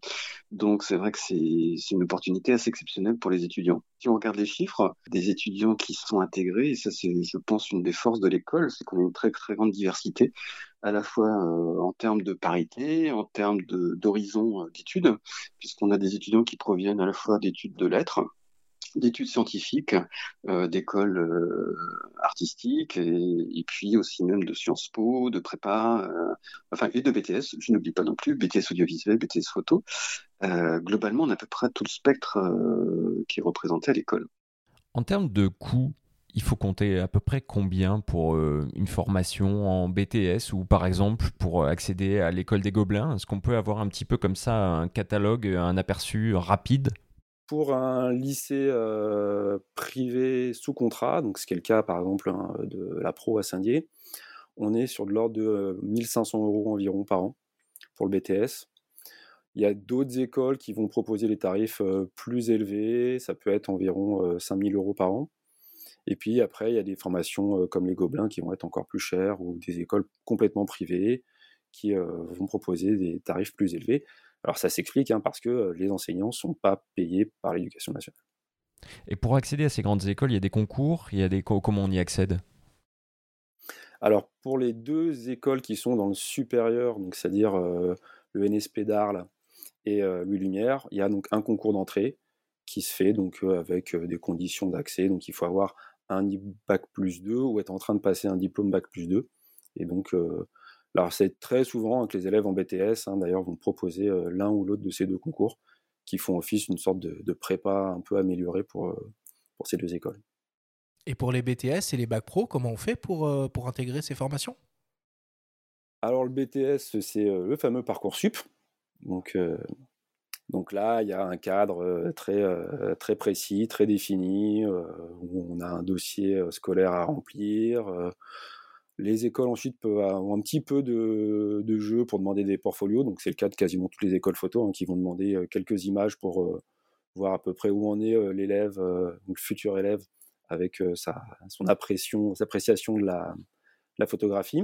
Donc c'est vrai que c'est une opportunité assez exceptionnelle pour les étudiants. Si on regarde les chiffres des étudiants qui sont intégrés, et ça c'est je pense une des forces de l'école, c'est qu'on a une très très grande diversité à la fois euh, en termes de parité, en termes d'horizon euh, d'études, puisqu'on a des étudiants qui proviennent à la fois d'études de lettres, d'études scientifiques, euh, d'écoles artistiques, et, puis aussi même de Sciences Po, de prépa, enfin et de BTS. Je n'oublie pas non plus BTS audiovisuel, BTS photo. globalement, on a à peu près tout le spectre qui est représenté à l'école. En termes de coûts, il faut compter à peu près combien pour euh, une formation en BTS ou par exemple pour accéder à l'école des Gobelins? Est-ce qu'on peut avoir un petit peu comme ça un catalogue, un aperçu rapide? Pour un lycée euh, privé sous contrat, donc ce qui est le cas par exemple hein, de la Pro à Saint-Dié, on est sur de l'ordre de 1500 euros environ par an pour le BTS. Il y a d'autres écoles qui vont proposer les tarifs euh, plus élevés, ça peut être environ 5000 euros par an. Et puis après, il y a des formations comme les Gobelins qui vont être encore plus chères ou des écoles complètement privées qui vont proposer des tarifs plus élevés. Alors ça s'explique hein, parce que les enseignants ne sont pas payés par l'éducation nationale. Et pour accéder à ces grandes écoles, il y a des concours, il y a des comment on y accède? Alors pour les deux écoles qui sont dans le supérieur, donc c'est-à-dire le NSP d'Arles et Louis Lumière, il y a donc un concours d'entrée qui se fait donc avec des conditions d'accès. Donc il faut avoir un bac plus 2 ou être en train de passer un diplôme bac plus 2. Et donc, euh, alors c'est très souvent que les élèves en BTS, hein, d'ailleurs, vont proposer euh, l'un ou l'autre de ces deux concours qui font office d'une sorte de, prépa un peu améliorée pour, euh, pour ces deux écoles. Et pour les BTS et les bacs pro, comment on fait pour, pour intégrer ces formations? Alors le BTS, c'est le fameux parcours sup. Donc donc là, il y a un cadre très, très précis, très défini, où on a un dossier scolaire à remplir. Les écoles ensuite peuvent avoir un petit peu de, jeu pour demander des portfolios. Donc c'est le cas de quasiment toutes les écoles photo hein, qui vont demander quelques images pour voir à peu près où en est l'élève, le futur élève, avec sa, son appréciation, sa appréciation de la photographie.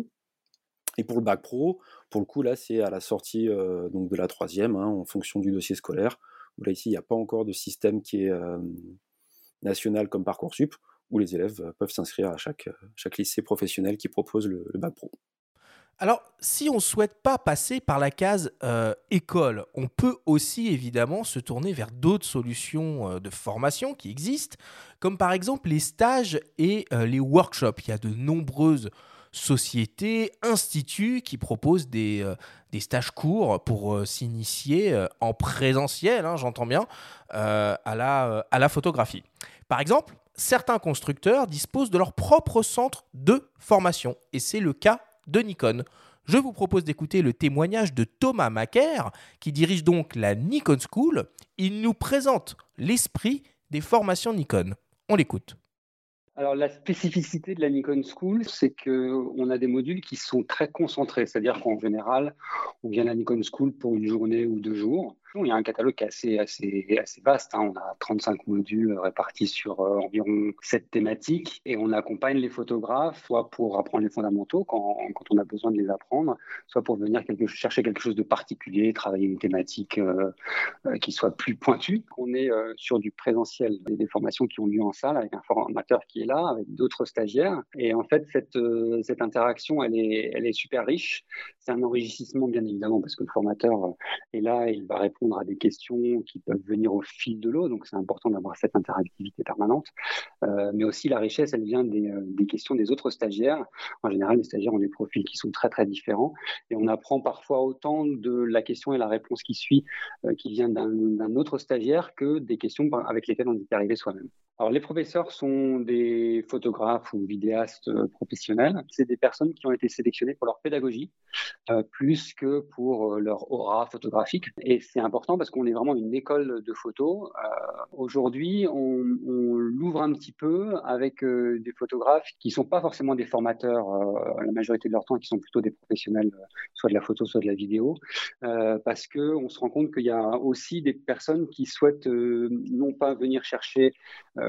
Et pour le bac pro, pour le coup, là, c'est à la sortie euh, donc de la troisième, hein, en fonction du dossier scolaire, là, ici, il n'y a pas encore de système qui est euh, national comme Parcoursup, où les élèves euh, peuvent s'inscrire à chaque, chaque lycée professionnel qui propose le, bac pro. Alors, si on ne souhaite pas passer par la case école, on peut aussi évidemment se tourner vers d'autres solutions de formation qui existent, comme par exemple les stages et les workshops. Il y a de nombreuses sociétés, instituts qui proposent des, euh, des stages courts pour euh, s'initier euh, en présentiel, hein, j'entends bien, à, la, à la photographie. Par exemple, certains constructeurs disposent de leur propre centre de formation, et c'est le cas de Nikon. Je vous propose d'écouter le témoignage de Thomas Macaire, qui dirige donc la Nikon School. Il nous présente l'esprit des formations Nikon. On l'écoute. Alors la spécificité de la Nikon School, c'est qu'on a des modules qui sont très concentrés, c'est-à-dire qu'en général, on vient à la Nikon School pour une journée ou deux jours. Il y a un catalogue qui est assez, assez, assez vaste. Hein. On a 35 modules répartis sur environ 7 thématiques et on accompagne les photographes soit pour apprendre les fondamentaux quand, quand on a besoin de les apprendre, soit pour venir chercher quelque chose de particulier, travailler une thématique qui soit plus pointue. On est sur du présentiel, des formations qui ont lieu en salle avec un formateur qui est là, avec d'autres stagiaires. Et en fait, cette, euh, cette interaction, elle est, elle est super riche. C'est un enrichissement, bien évidemment, parce que le formateur euh, est là et il va répondre à des questions qui peuvent venir au fil de l'eau. Donc, c'est important d'avoir cette interactivité permanente. Euh, mais aussi, la richesse, elle vient des, des, questions des autres stagiaires. En général, les stagiaires ont des profils qui sont très, très différents. Et on apprend parfois autant de la question et la réponse qui suit, qui vient d'un autre stagiaire, que des questions avec lesquelles on est arrivé soi-même. Alors, les professeurs sont des photographes ou vidéastes euh, professionnels. C'est des personnes qui ont été sélectionnées pour leur pédagogie euh, plus que pour euh, leur aura photographique. Et c'est important parce qu'on est vraiment une école de photo. Aujourd'hui, on, on l'ouvre un petit peu avec des photographes qui ne sont pas forcément des formateurs la majorité de leur temps, qui sont plutôt des professionnels, soit de la photo, soit de la vidéo, parce qu'on se rend compte qu'il y a aussi des personnes qui souhaitent non pas venir chercher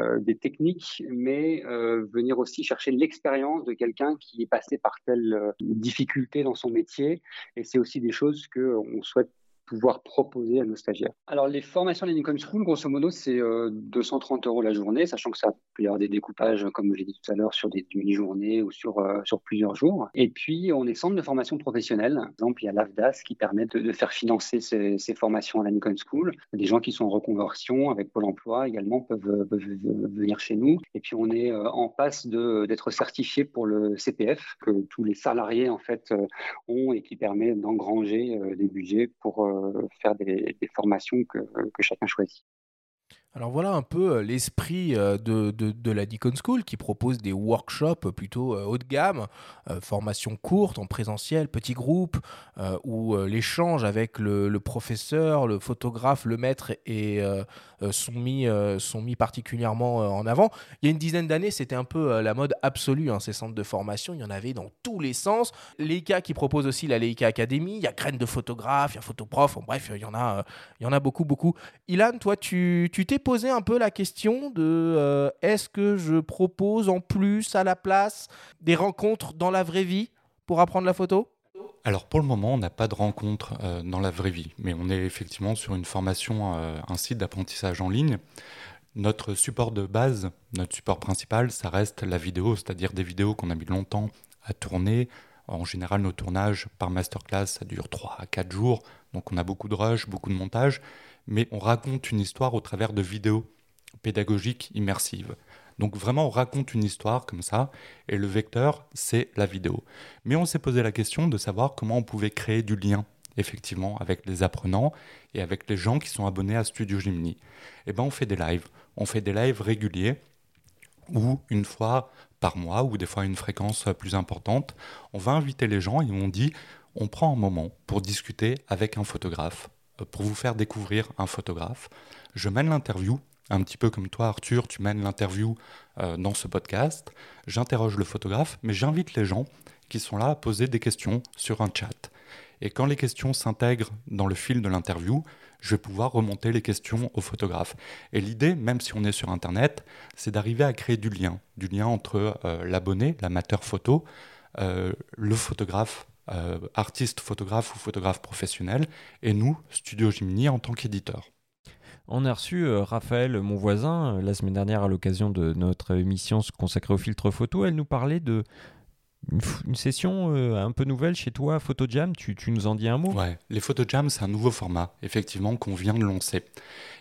euh, des techniques, mais euh, venir aussi chercher l'expérience de quelqu'un qui est passé par telle euh, difficulté dans son métier. Et c'est aussi des choses qu'on souhaite pouvoir proposer à nos stagiaires. Alors, les formations de Lincoln School, grosso modo, c'est 230 euh, euros la journée, sachant que ça peut y avoir des découpages, comme j'ai dit tout à l'heure, sur des demi-journées ou sur, euh, sur plusieurs jours. Et puis, on est centre de formation professionnelle. Par exemple, il y a l'AFDAS qui permet de, faire financer ces, formations à Lincoln School. Des gens qui sont en reconversion avec Pôle emploi également peuvent, venir chez nous. Et puis, on est euh, en passe d'être certifié pour le CPF, que tous les salariés, en fait, ont et qui permet d'engranger des budgets pour euh, faire des, formations que chacun choisit. Alors voilà un peu euh, l'esprit euh, de, de, la Deacon School qui propose des workshops plutôt euh, haut de gamme, formation courte en présentiel, petits groupes, où l'échange avec le, professeur, le photographe, le maître et, sont, mis, sont mis particulièrement en avant. Il y a une dizaine d'années, c'était un peu la mode absolue, hein, ces centres de formation, il y en avait dans tous les sens. Leica qui propose aussi la Leica Academy, il y a graines de photographes, il y a photoprof, bref, il y, en a, il y en a beaucoup, beaucoup. Ilan, toi, tu t'es poser un peu la question de euh, est-ce que je propose en plus à la place des rencontres dans la vraie vie pour apprendre la photo? Alors pour le moment, on n'a pas de rencontres euh, dans la vraie vie, mais on est effectivement sur une formation, euh, un site d'apprentissage en ligne. Notre support de base, notre support principal, ça reste la vidéo, c'est-à-dire des vidéos qu'on a mis longtemps à tourner. En général, nos tournages par masterclass, ça dure 3 à 4 jours, donc on a beaucoup de rush, beaucoup de montage mais on raconte une histoire au travers de vidéos pédagogiques immersives. Donc vraiment, on raconte une histoire comme ça, et le vecteur, c'est la vidéo. Mais on s'est posé la question de savoir comment on pouvait créer du lien, effectivement, avec les apprenants et avec les gens qui sont abonnés à Studio Gemini. Et eh ben, on fait des lives. On fait des lives réguliers, où une fois par mois, ou des fois à une fréquence plus importante, on va inviter les gens et on dit, on prend un moment pour discuter avec un photographe pour vous faire découvrir un photographe. Je mène l'interview, un petit peu comme toi Arthur, tu mènes l'interview euh, dans ce podcast. J'interroge le photographe, mais j'invite les gens qui sont là à poser des questions sur un chat. Et quand les questions s'intègrent dans le fil de l'interview, je vais pouvoir remonter les questions au photographe. Et l'idée, même si on est sur Internet, c'est d'arriver à créer du lien, du lien entre euh, l'abonné, l'amateur photo, euh, le photographe euh, artiste photographe ou photographe professionnel, et nous, Studio Jimny, en tant qu'éditeur. On a reçu euh, Raphaël, mon voisin, euh, la semaine dernière à l'occasion de notre émission consacrée au filtre photo. Elle nous parlait de une, session un peu nouvelle chez toi, PhotoJam. Tu, tu nous en dis un mot? Ouais, les PhotoJam, c'est un nouveau format, effectivement, qu'on vient de lancer.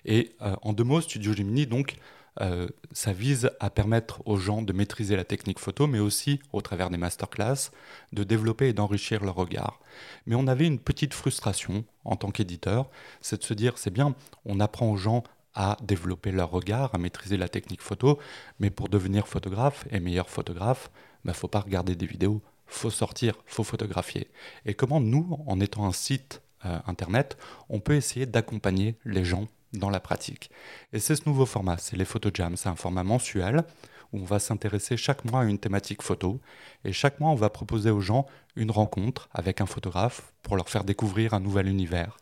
Et en deux mots, Studio Gemini, donc, euh, ça vise à permettre aux gens de maîtriser la technique photo, mais aussi, au travers des masterclass, de développer et d'enrichir leur regard. Mais on avait une petite frustration en tant qu'éditeur, c'est de se dire, c'est bien, on apprend aux gens à développer leur regard, à maîtriser la technique photo, mais pour devenir photographe et meilleur photographe, il bah, ne faut pas regarder des vidéos, faut sortir, faut photographier. Et comment nous, en étant un site internet, on peut essayer d'accompagner les gens dans la pratique. Et c'est ce nouveau format, c'est les PhotoJams. C'est un format mensuel où on va s'intéresser chaque mois à une thématique photo. Et chaque mois, on va proposer aux gens une rencontre avec un photographe pour leur faire découvrir un nouvel univers.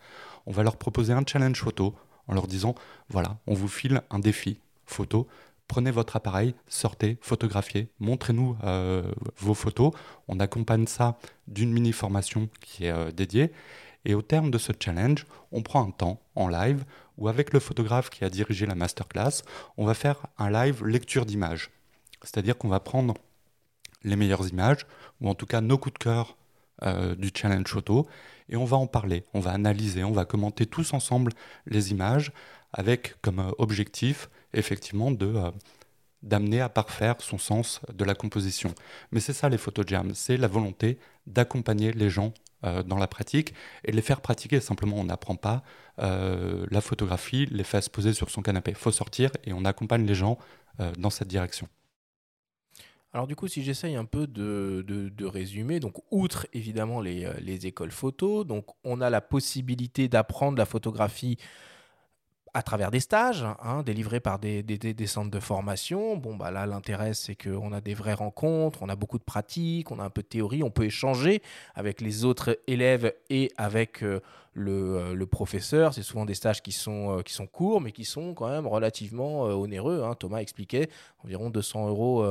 on va leur proposer un challenge photo en leur disant, voilà, on vous file un défi photo, prenez votre appareil, sortez, photographiez, montrez-nous euh, vos photos. On accompagne ça d'une mini formation qui est euh, dédiée. Et au terme de ce challenge, on prend un temps en live où avec le photographe qui a dirigé la masterclass, on va faire un live lecture d'images. C'est-à-dire qu'on va prendre les meilleures images, ou en tout cas nos coups de cœur euh, du challenge photo, et on va en parler, on va analyser, on va commenter tous ensemble les images avec comme objectif effectivement de euh, d'amener à parfaire son sens de la composition. Mais c'est ça les photojams, c'est la volonté d'accompagner les gens euh, dans la pratique et les faire pratiquer. Simplement, on n'apprend pas euh, la photographie, les fait se poser sur son canapé. Il faut sortir et on accompagne les gens dans cette direction. Alors du coup, si j'essaye un peu de, de, résumer, donc outre évidemment les, les, écoles photo, donc on a la possibilité d'apprendre la photographie à travers des stages hein, délivrés par des, centres de formation. Bon, bah là, l'intérêt, c'est qu'on a des vraies rencontres, on a beaucoup de pratiques, on a un peu de théorie, on peut échanger avec les autres élèves et avec euh, euh, le, professeur. C'est souvent des stages qui sont, euh, qui sont courts, mais qui sont quand même relativement onéreux. Hein. Thomas expliquait environ 200 euros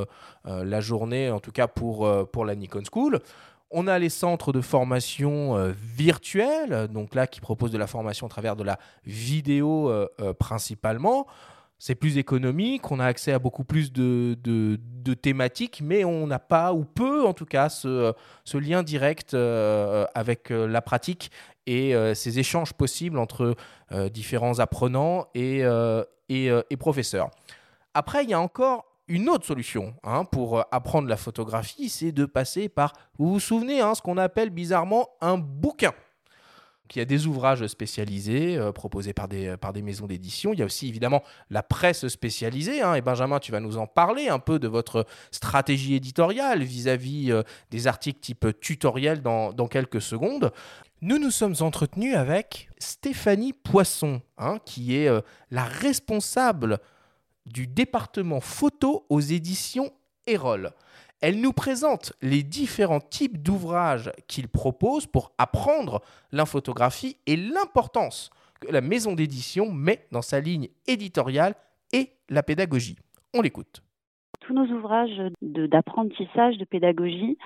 la journée, en tout cas pour la Nikon School. On a les centres de formation euh, virtuels, donc là qui proposent de la formation à travers de la vidéo euh, euh, principalement. C'est plus économique, on a accès à beaucoup plus de, thématiques, mais on n'a pas, ou peu en tout cas, ce, lien direct avec la pratique et ces échanges possibles entre différents apprenants et, et professeurs. Après, il y a encore une autre solution hein, pour euh, apprendre la photographie, c'est de passer par, vous vous souvenez, hein, ce qu'on appelle bizarrement un bouquin. il y a des ouvrages spécialisés euh, proposés par des, par des maisons d'édition. Il y a aussi évidemment la presse spécialisée. Hein. et Benjamin, tu vas nous en parler un peu de votre stratégie éditoriale vis-à-vis euh, des articles type tutoriel dans, dans, quelques secondes. Nous nous sommes entretenus avec Stéphanie Poisson, qui est la responsable du département photo aux éditions Erol. Elle nous présente les différents types d'ouvrages qu'il propose pour apprendre l'infotographie et l'importance que la maison d'édition met dans sa ligne éditoriale et la pédagogie. On l'écoute. Tous nos ouvrages d'apprentissage, de, pédagogie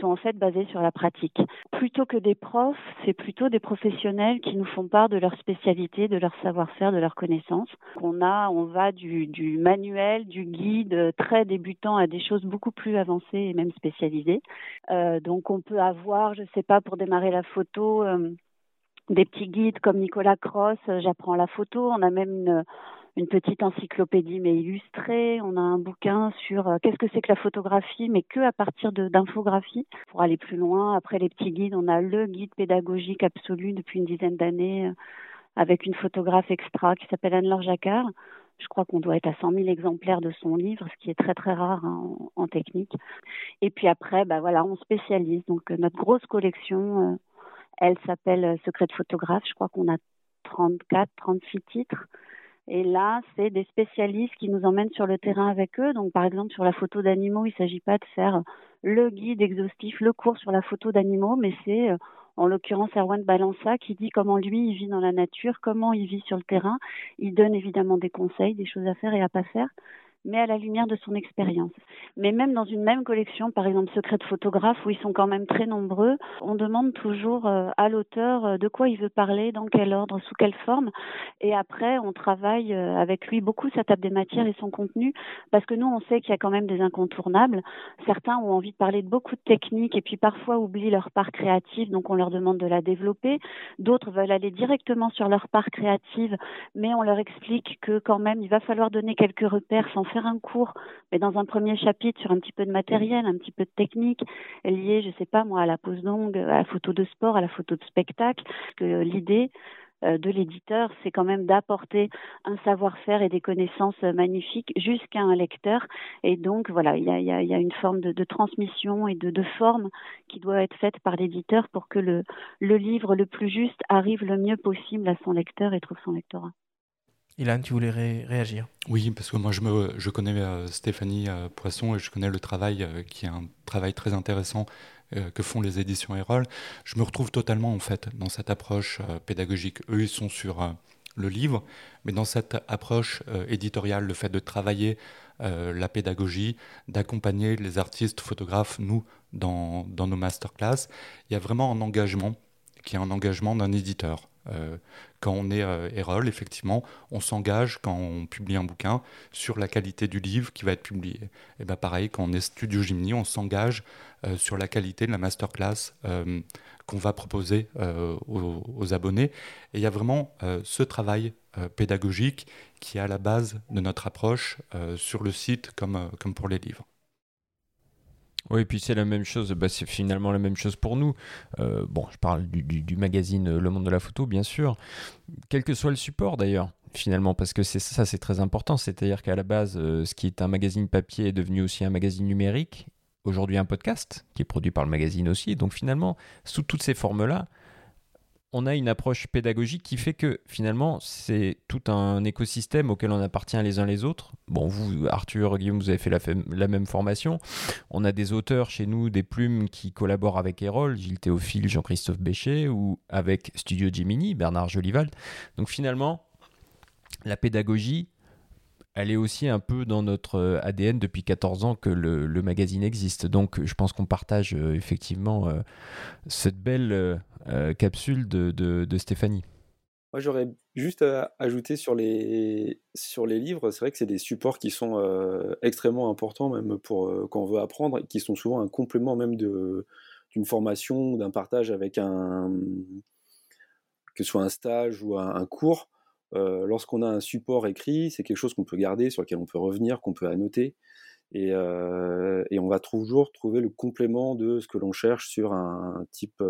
sont en fait basés sur la pratique. Plutôt que des profs, c'est plutôt des professionnels qui nous font part de leur spécialité, de leur savoir-faire, de leurs connaissances. On on va du, manuel, du guide très débutant à des choses beaucoup plus avancées et même spécialisées. Euh, donc on peut avoir, je ne sais pas, pour démarrer la photo, euh, des petits guides comme Nicolas Cross, euh, j'apprends la photo. On a même une une petite encyclopédie mais illustrée. On a un bouquin sur euh, qu'est-ce que c'est que la photographie, mais que à partir d'infographies. Pour aller plus loin, après les petits guides, on a le guide pédagogique absolu depuis une dizaine d'années euh, avec une photographe extra qui s'appelle Anne-Laure Jacquard. Je crois qu'on doit être à 100 000 exemplaires de son livre, ce qui est très très rare hein, en, technique. Et puis après, bah voilà, on spécialise. Donc euh, notre grosse collection, elle s'appelle Secret de photographe. Je crois qu'on a 34, 36 titres. Et là, c'est des spécialistes qui nous emmènent sur le terrain avec eux. Donc, par exemple, sur la photo d'animaux, il ne s'agit pas de faire le guide exhaustif, le cours sur la photo d'animaux, mais c'est, euh, en l'occurrence, Erwan Balança qui dit comment lui, il vit dans la nature, comment il vit sur le terrain. Il donne évidemment des conseils, des choses à faire et à pas faire mais à la lumière de son expérience. Mais même dans une même collection, par exemple Secret de photographe, où ils sont quand même très nombreux, on demande toujours euh, à l'auteur euh, de quoi il veut parler, dans quel ordre, sous quelle forme. Et après, on travaille euh, avec lui beaucoup sa table des matières et son contenu, parce que nous, on sait qu'il y a quand même des incontournables. Certains ont envie de parler de beaucoup de techniques et puis parfois oublient leur part créative, donc on leur demande de la développer. D'autres veulent aller directement sur leur part créative, mais on leur explique que quand même, il va falloir donner quelques repères sans faire un cours, mais dans un premier chapitre sur un petit peu de matériel, un petit peu de technique, lié, je sais pas moi, à la pose longue, à la photo de sport, à la photo de spectacle. Que l'idée euh, de l'éditeur, c'est quand même d'apporter un savoir-faire et des connaissances magnifiques jusqu'à un lecteur. Et donc, voilà, il y a, une forme de, transmission et de, de, forme qui doit être faite par l'éditeur pour que le livre le plus juste arrive le mieux possible à son lecteur et trouve son lectorat. Ilan, tu voulais réagir Oui, parce que moi je, connais euh, Stéphanie euh, Poisson et je connais le travail euh, qui est un travail très intéressant que font les éditions Erol. Je me retrouve totalement en fait dans cette approche pédagogique. Eux, ils sont sur le livre, mais dans cette approche éditoriale, le fait de travailler la pédagogie, d'accompagner les artistes, photographes, nous, dans, dans nos masterclass, il y a vraiment un engagement qui est un engagement d'un éditeur. Quand on est euh, Erol, effectivement, on s'engage quand on publie un bouquin sur la qualité du livre qui va être publié. Et bien pareil, quand on est Studio Gymni, on s'engage euh, sur la qualité de la masterclass qu'on va proposer aux, abonnés. Et il y a vraiment ce travail pédagogique qui est à la base de notre approche sur le site comme, comme pour les livres. Oui, puis c'est la même chose, bah, c'est finalement la même chose pour nous. Euh, bon, je parle du, magazine Le Monde de la Photo, bien sûr, quel que soit le support d'ailleurs, finalement, parce que c'est ça, c'est très important. C'est-à-dire qu'à la base, euh, ce qui est un magazine papier est devenu aussi un magazine numérique, aujourd'hui un podcast, qui est produit par le magazine aussi. Donc finalement, sous toutes ces formes-là, on a une approche pédagogique qui fait que finalement c'est tout un écosystème auquel on appartient les uns les autres. Bon, vous, Arthur, Guillaume, vous avez fait la, même formation. On a des auteurs chez nous, des plumes qui collaborent avec Erol, Gilles Théophile, Jean-Christophe Béchet, ou avec Studio Gemini, Bernard Jolival. Donc finalement, la pédagogie, elle est aussi un peu dans notre ADN depuis 14 ans que le, magazine existe. Donc je pense qu'on partage euh, effectivement euh, cette belle euh, euh, capsule de, Stéphanie. Moi, j'aurais juste à ajouter sur les, livres, c'est vrai que c'est des supports qui sont euh, extrêmement importants, même pour euh, quand on veut apprendre, et qui sont souvent un complément même d'une formation, d'un partage avec un, que soit un stage ou un, cours. Lorsqu'on a un support écrit, c'est quelque chose qu'on peut garder, sur lequel on peut revenir, qu'on peut annoter. Et, et, on va toujours trouver le complément de ce que l'on cherche sur un, type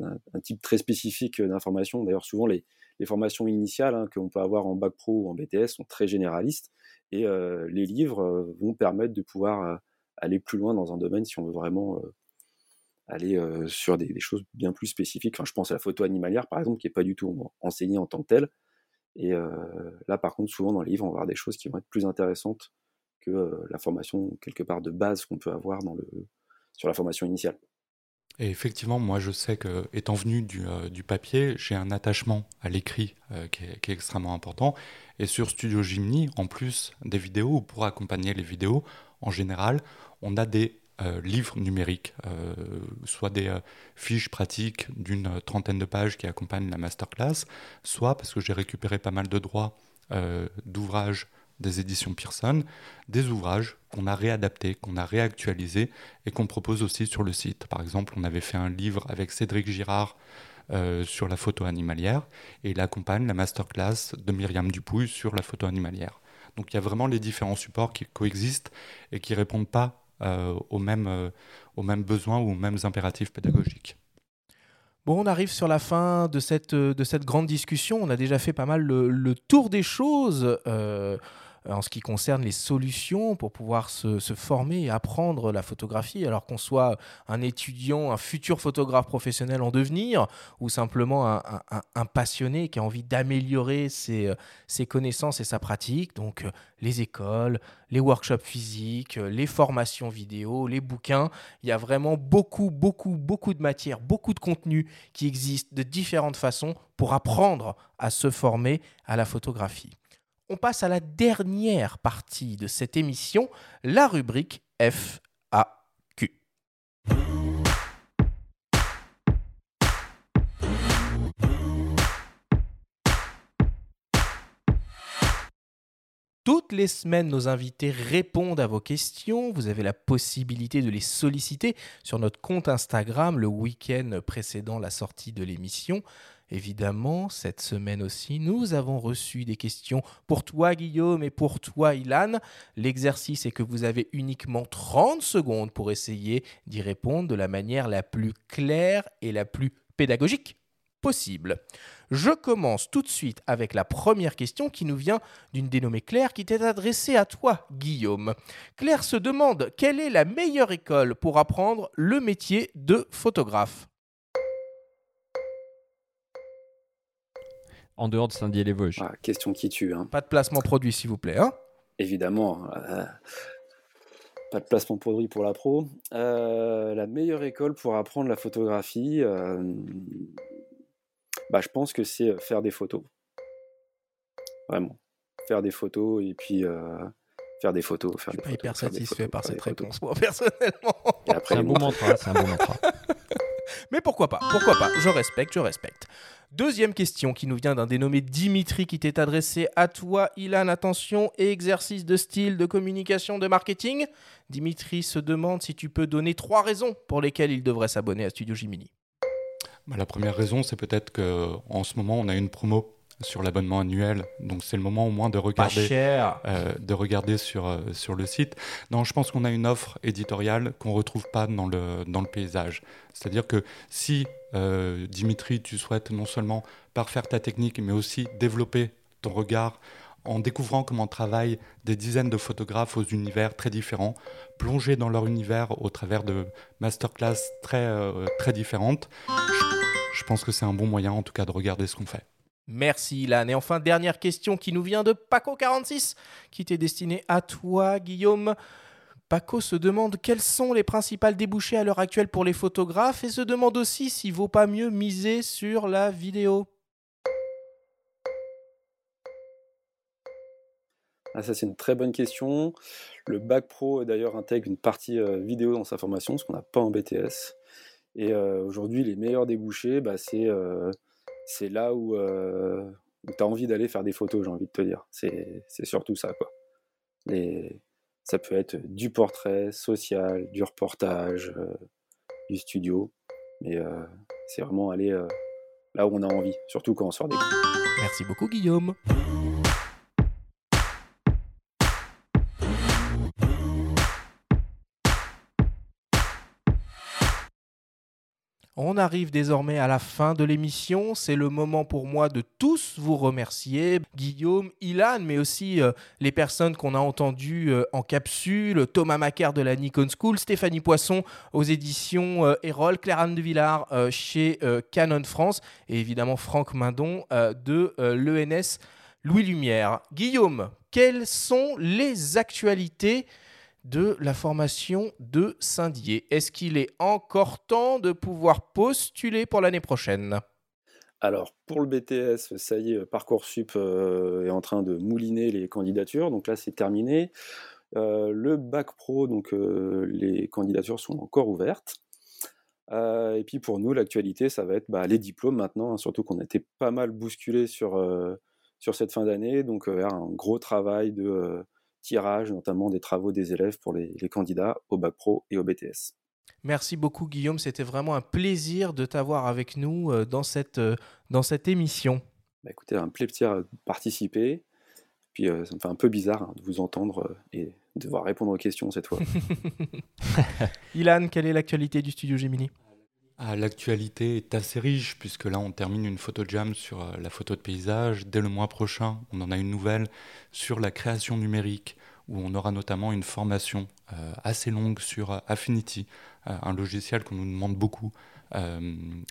un, type très spécifique d'information. D'ailleurs, souvent, les, formations initiales hein, qu'on peut avoir en bac pro ou en BTS sont très généralistes et euh, les livres euh, vont permettre de pouvoir euh, aller plus loin dans un domaine si on veut vraiment aller sur des, choses bien plus spécifiques. Enfin, je pense à la photo animalière, par exemple, qui n'est pas du tout enseignée en tant que telle. Et là, par contre, souvent dans les livres, on va avoir des choses qui vont être plus intéressantes que la formation quelque part de base qu'on peut avoir sur la formation initiale. Et effectivement, moi, je sais que, étant venu du, papier, j'ai un attachement à l'écrit qui, est extrêmement important. Et sur Studio Gymni, en plus des vidéos, ou pour accompagner les vidéos, en général, on a des euh, livres numériques, soit des fiches pratiques d'une trentaine de pages qui accompagnent la masterclass, soit parce que j'ai récupéré pas mal de droits d'ouvrages des éditions Pearson, des ouvrages qu'on a réadaptés, qu'on a réactualisés et qu'on propose aussi sur le site. Par exemple, on avait fait un livre avec Cédric Girard euh, sur la photo animalière et il accompagne la masterclass de Myriam Dupouille sur la photo animalière. Donc il y a vraiment les différents supports qui coexistent et qui répondent pas euh, aux, mêmes, euh, aux mêmes besoins ou aux mêmes impératifs pédagogiques. Bon, on arrive sur la fin de cette, de cette grande discussion. On a déjà fait pas mal le, tour des choses. Euh, en ce qui concerne les solutions pour pouvoir se, former et apprendre la photographie, alors qu'on soit un étudiant, un futur photographe professionnel en devenir, ou simplement un, passionné qui a envie d'améliorer ses, ses, connaissances et sa pratique. Donc euh, les écoles, les workshops physiques, euh, les formations vidéo, les bouquins. Il y a vraiment beaucoup, beaucoup, beaucoup de matière, beaucoup de contenu qui existe de différentes façons pour apprendre à se former à la photographie on passe à la dernière partie de cette émission, la rubrique FAQ. Toutes les semaines, nos invités répondent à vos questions. Vous avez la possibilité de les solliciter sur notre compte Instagram le week-end précédant la sortie de l'émission. Évidemment, cette semaine aussi, nous avons reçu des questions pour toi, Guillaume, et pour toi, Ilan. L'exercice est que vous avez uniquement 30 secondes pour essayer d'y répondre de la manière la plus claire et la plus pédagogique possible. Je commence tout de suite avec la première question qui nous vient d'une dénommée Claire qui t'est adressée à toi, Guillaume. Claire se demande quelle est la meilleure école pour apprendre le métier de photographe? En dehors de Saint-Dié-les-Vosges. Ah, question qui tue. Hein. Pas de placement produit, s'il vous plaît. Hein Évidemment. euh, pas de placement produit pour la pro. Euh, la meilleure école pour apprendre la photographie, euh, bah, je pense que c'est faire des photos. Vraiment. Faire des photos et puis euh, faire des photos. Faire Je des suis pas photos, hyper satisfait photos, par cette réponse, moi, personnellement. Et après, C'est un les bon mantra, c'est un bon mantra. [laughs] Mais pourquoi pas Pourquoi pas Je respecte, je respecte. Deuxième question qui nous vient d'un dénommé Dimitri qui t'est adressé à toi, Ilan. Attention, exercice de style, de communication, de marketing. Dimitri se demande si tu peux donner trois raisons pour lesquelles il devrait s'abonner à Studio Jiminy. Bah, la première raison, c'est peut-être qu'en ce moment, on a une promo sur l'abonnement annuel. Donc, c'est le moment au moins de regarder, cher. euh, de regarder sur, euh, sur le site. Non, je pense qu'on a une offre éditoriale qu'on ne retrouve pas dans le, dans le paysage. C'est-à-dire que si, euh, Dimitri, tu souhaites non seulement parfaire ta technique, mais aussi développer ton regard en découvrant comment travaillent des dizaines de photographes aux univers très différents, plonger dans leur univers au travers de masterclass très, très différentes, je pense que c'est un bon moyen en tout cas de regarder ce qu'on fait. Merci Ilan. Et enfin, dernière question qui nous vient de Paco46, qui t'est destinée à toi, Guillaume. Paco se demande quels sont les principales débouchés à l'heure actuelle pour les photographes et se demande aussi s'il vaut pas mieux miser sur la vidéo. Ah, ça, c'est une très bonne question. Le bac pro, d'ailleurs, intègre une partie euh, vidéo dans sa formation, ce qu'on n'a pas en BTS. Et euh, aujourd'hui, les meilleurs débouchés, bah, c'est euh, c'est là où, tu as envie d'aller faire des photos, j'ai envie de te dire. C'est surtout ça. Quoi. Les, ça peut être du portrait social, du reportage, euh, du studio. Mais euh, c'est vraiment aller euh, là où on a envie, surtout quand on sort des. Merci beaucoup, Guillaume. On arrive désormais à la fin de l'émission. C'est le moment pour moi de tous vous remercier. Guillaume, Ilan, mais aussi euh, les personnes qu'on a entendues euh, en capsule. Thomas Macaire de la Nikon School, Stéphanie Poisson aux éditions euh, Erol, Claire Anne de Villard euh, chez Canon France et évidemment Franck Mindon de l'ENS Louis Lumière. Guillaume, quelles sont les actualités de la formation de Saint-Dié Est-ce qu'il est encore temps de pouvoir postuler pour l'année prochaine? Alors, pour le BTS, ça y est, Parcoursup euh, est en train de mouliner les candidatures, donc là c'est terminé. Euh, le bac pro, donc euh, les candidatures sont encore ouvertes. Et puis pour nous, l'actualité, ça va être bah, les diplômes maintenant, hein, surtout qu'on a été pas mal bousculé sur, sur cette fin d'année, donc un gros travail de tirage, notamment des travaux des élèves pour les, les candidats au bac pro et au BTS. Merci beaucoup Guillaume, c'était vraiment un plaisir de t'avoir avec nous euh, dans cette, euh, dans cette émission. Bah, écoutez, un plaisir de participer. Puis euh, ça me fait un peu bizarre hein, de vous entendre et de devoir répondre aux questions cette fois. [laughs] Ilan, quelle est l'actualité du studio Gemini? L'actualité est assez riche puisque là on termine une photo jam sur euh, la photo de paysage. Dès le mois prochain, on en a une nouvelle sur la création numérique où on aura notamment une formation euh, assez longue sur euh, Affinity, un logiciel qu'on nous demande beaucoup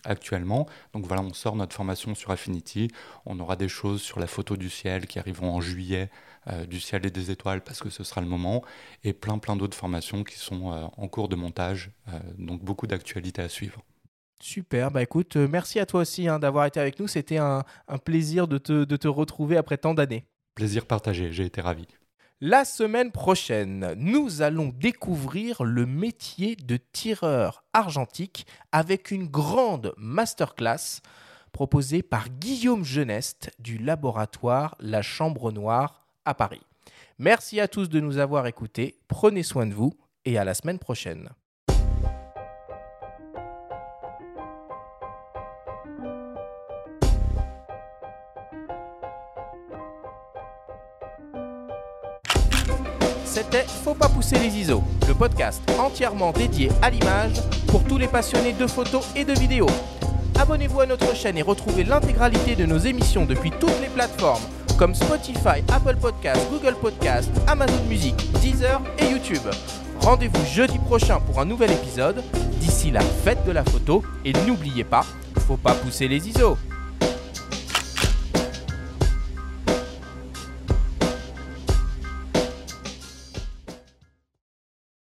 actuellement. Donc voilà, on sort notre formation sur Affinity. On aura des choses sur la photo du ciel qui arriveront en juillet, du ciel et des étoiles parce que ce sera le moment, et plein plein d'autres formations qui sont en cours de montage. Donc beaucoup d'actualités à suivre. Super, bah écoute, euh, merci à toi aussi hein, d'avoir été avec nous. C'était un, un plaisir de te, de te retrouver après tant d'années. Plaisir partagé, j'ai été ravi. La semaine prochaine, nous allons découvrir le métier de tireur argentique avec une grande masterclass proposée par Guillaume Geneste du laboratoire La Chambre Noire à Paris. Merci à tous de nous avoir écoutés, prenez soin de vous et à la semaine prochaine. Faut pas pousser les ISO, le podcast entièrement dédié à l'image pour tous les passionnés de photos et de vidéos. Abonnez-vous à notre chaîne et retrouvez l'intégralité de nos émissions depuis toutes les plateformes comme Spotify, Apple Podcasts, Google Podcasts, Amazon Music, Deezer et YouTube. Rendez-vous jeudi prochain pour un nouvel épisode. D'ici là, faites de la photo et n'oubliez pas, faut pas pousser les ISO.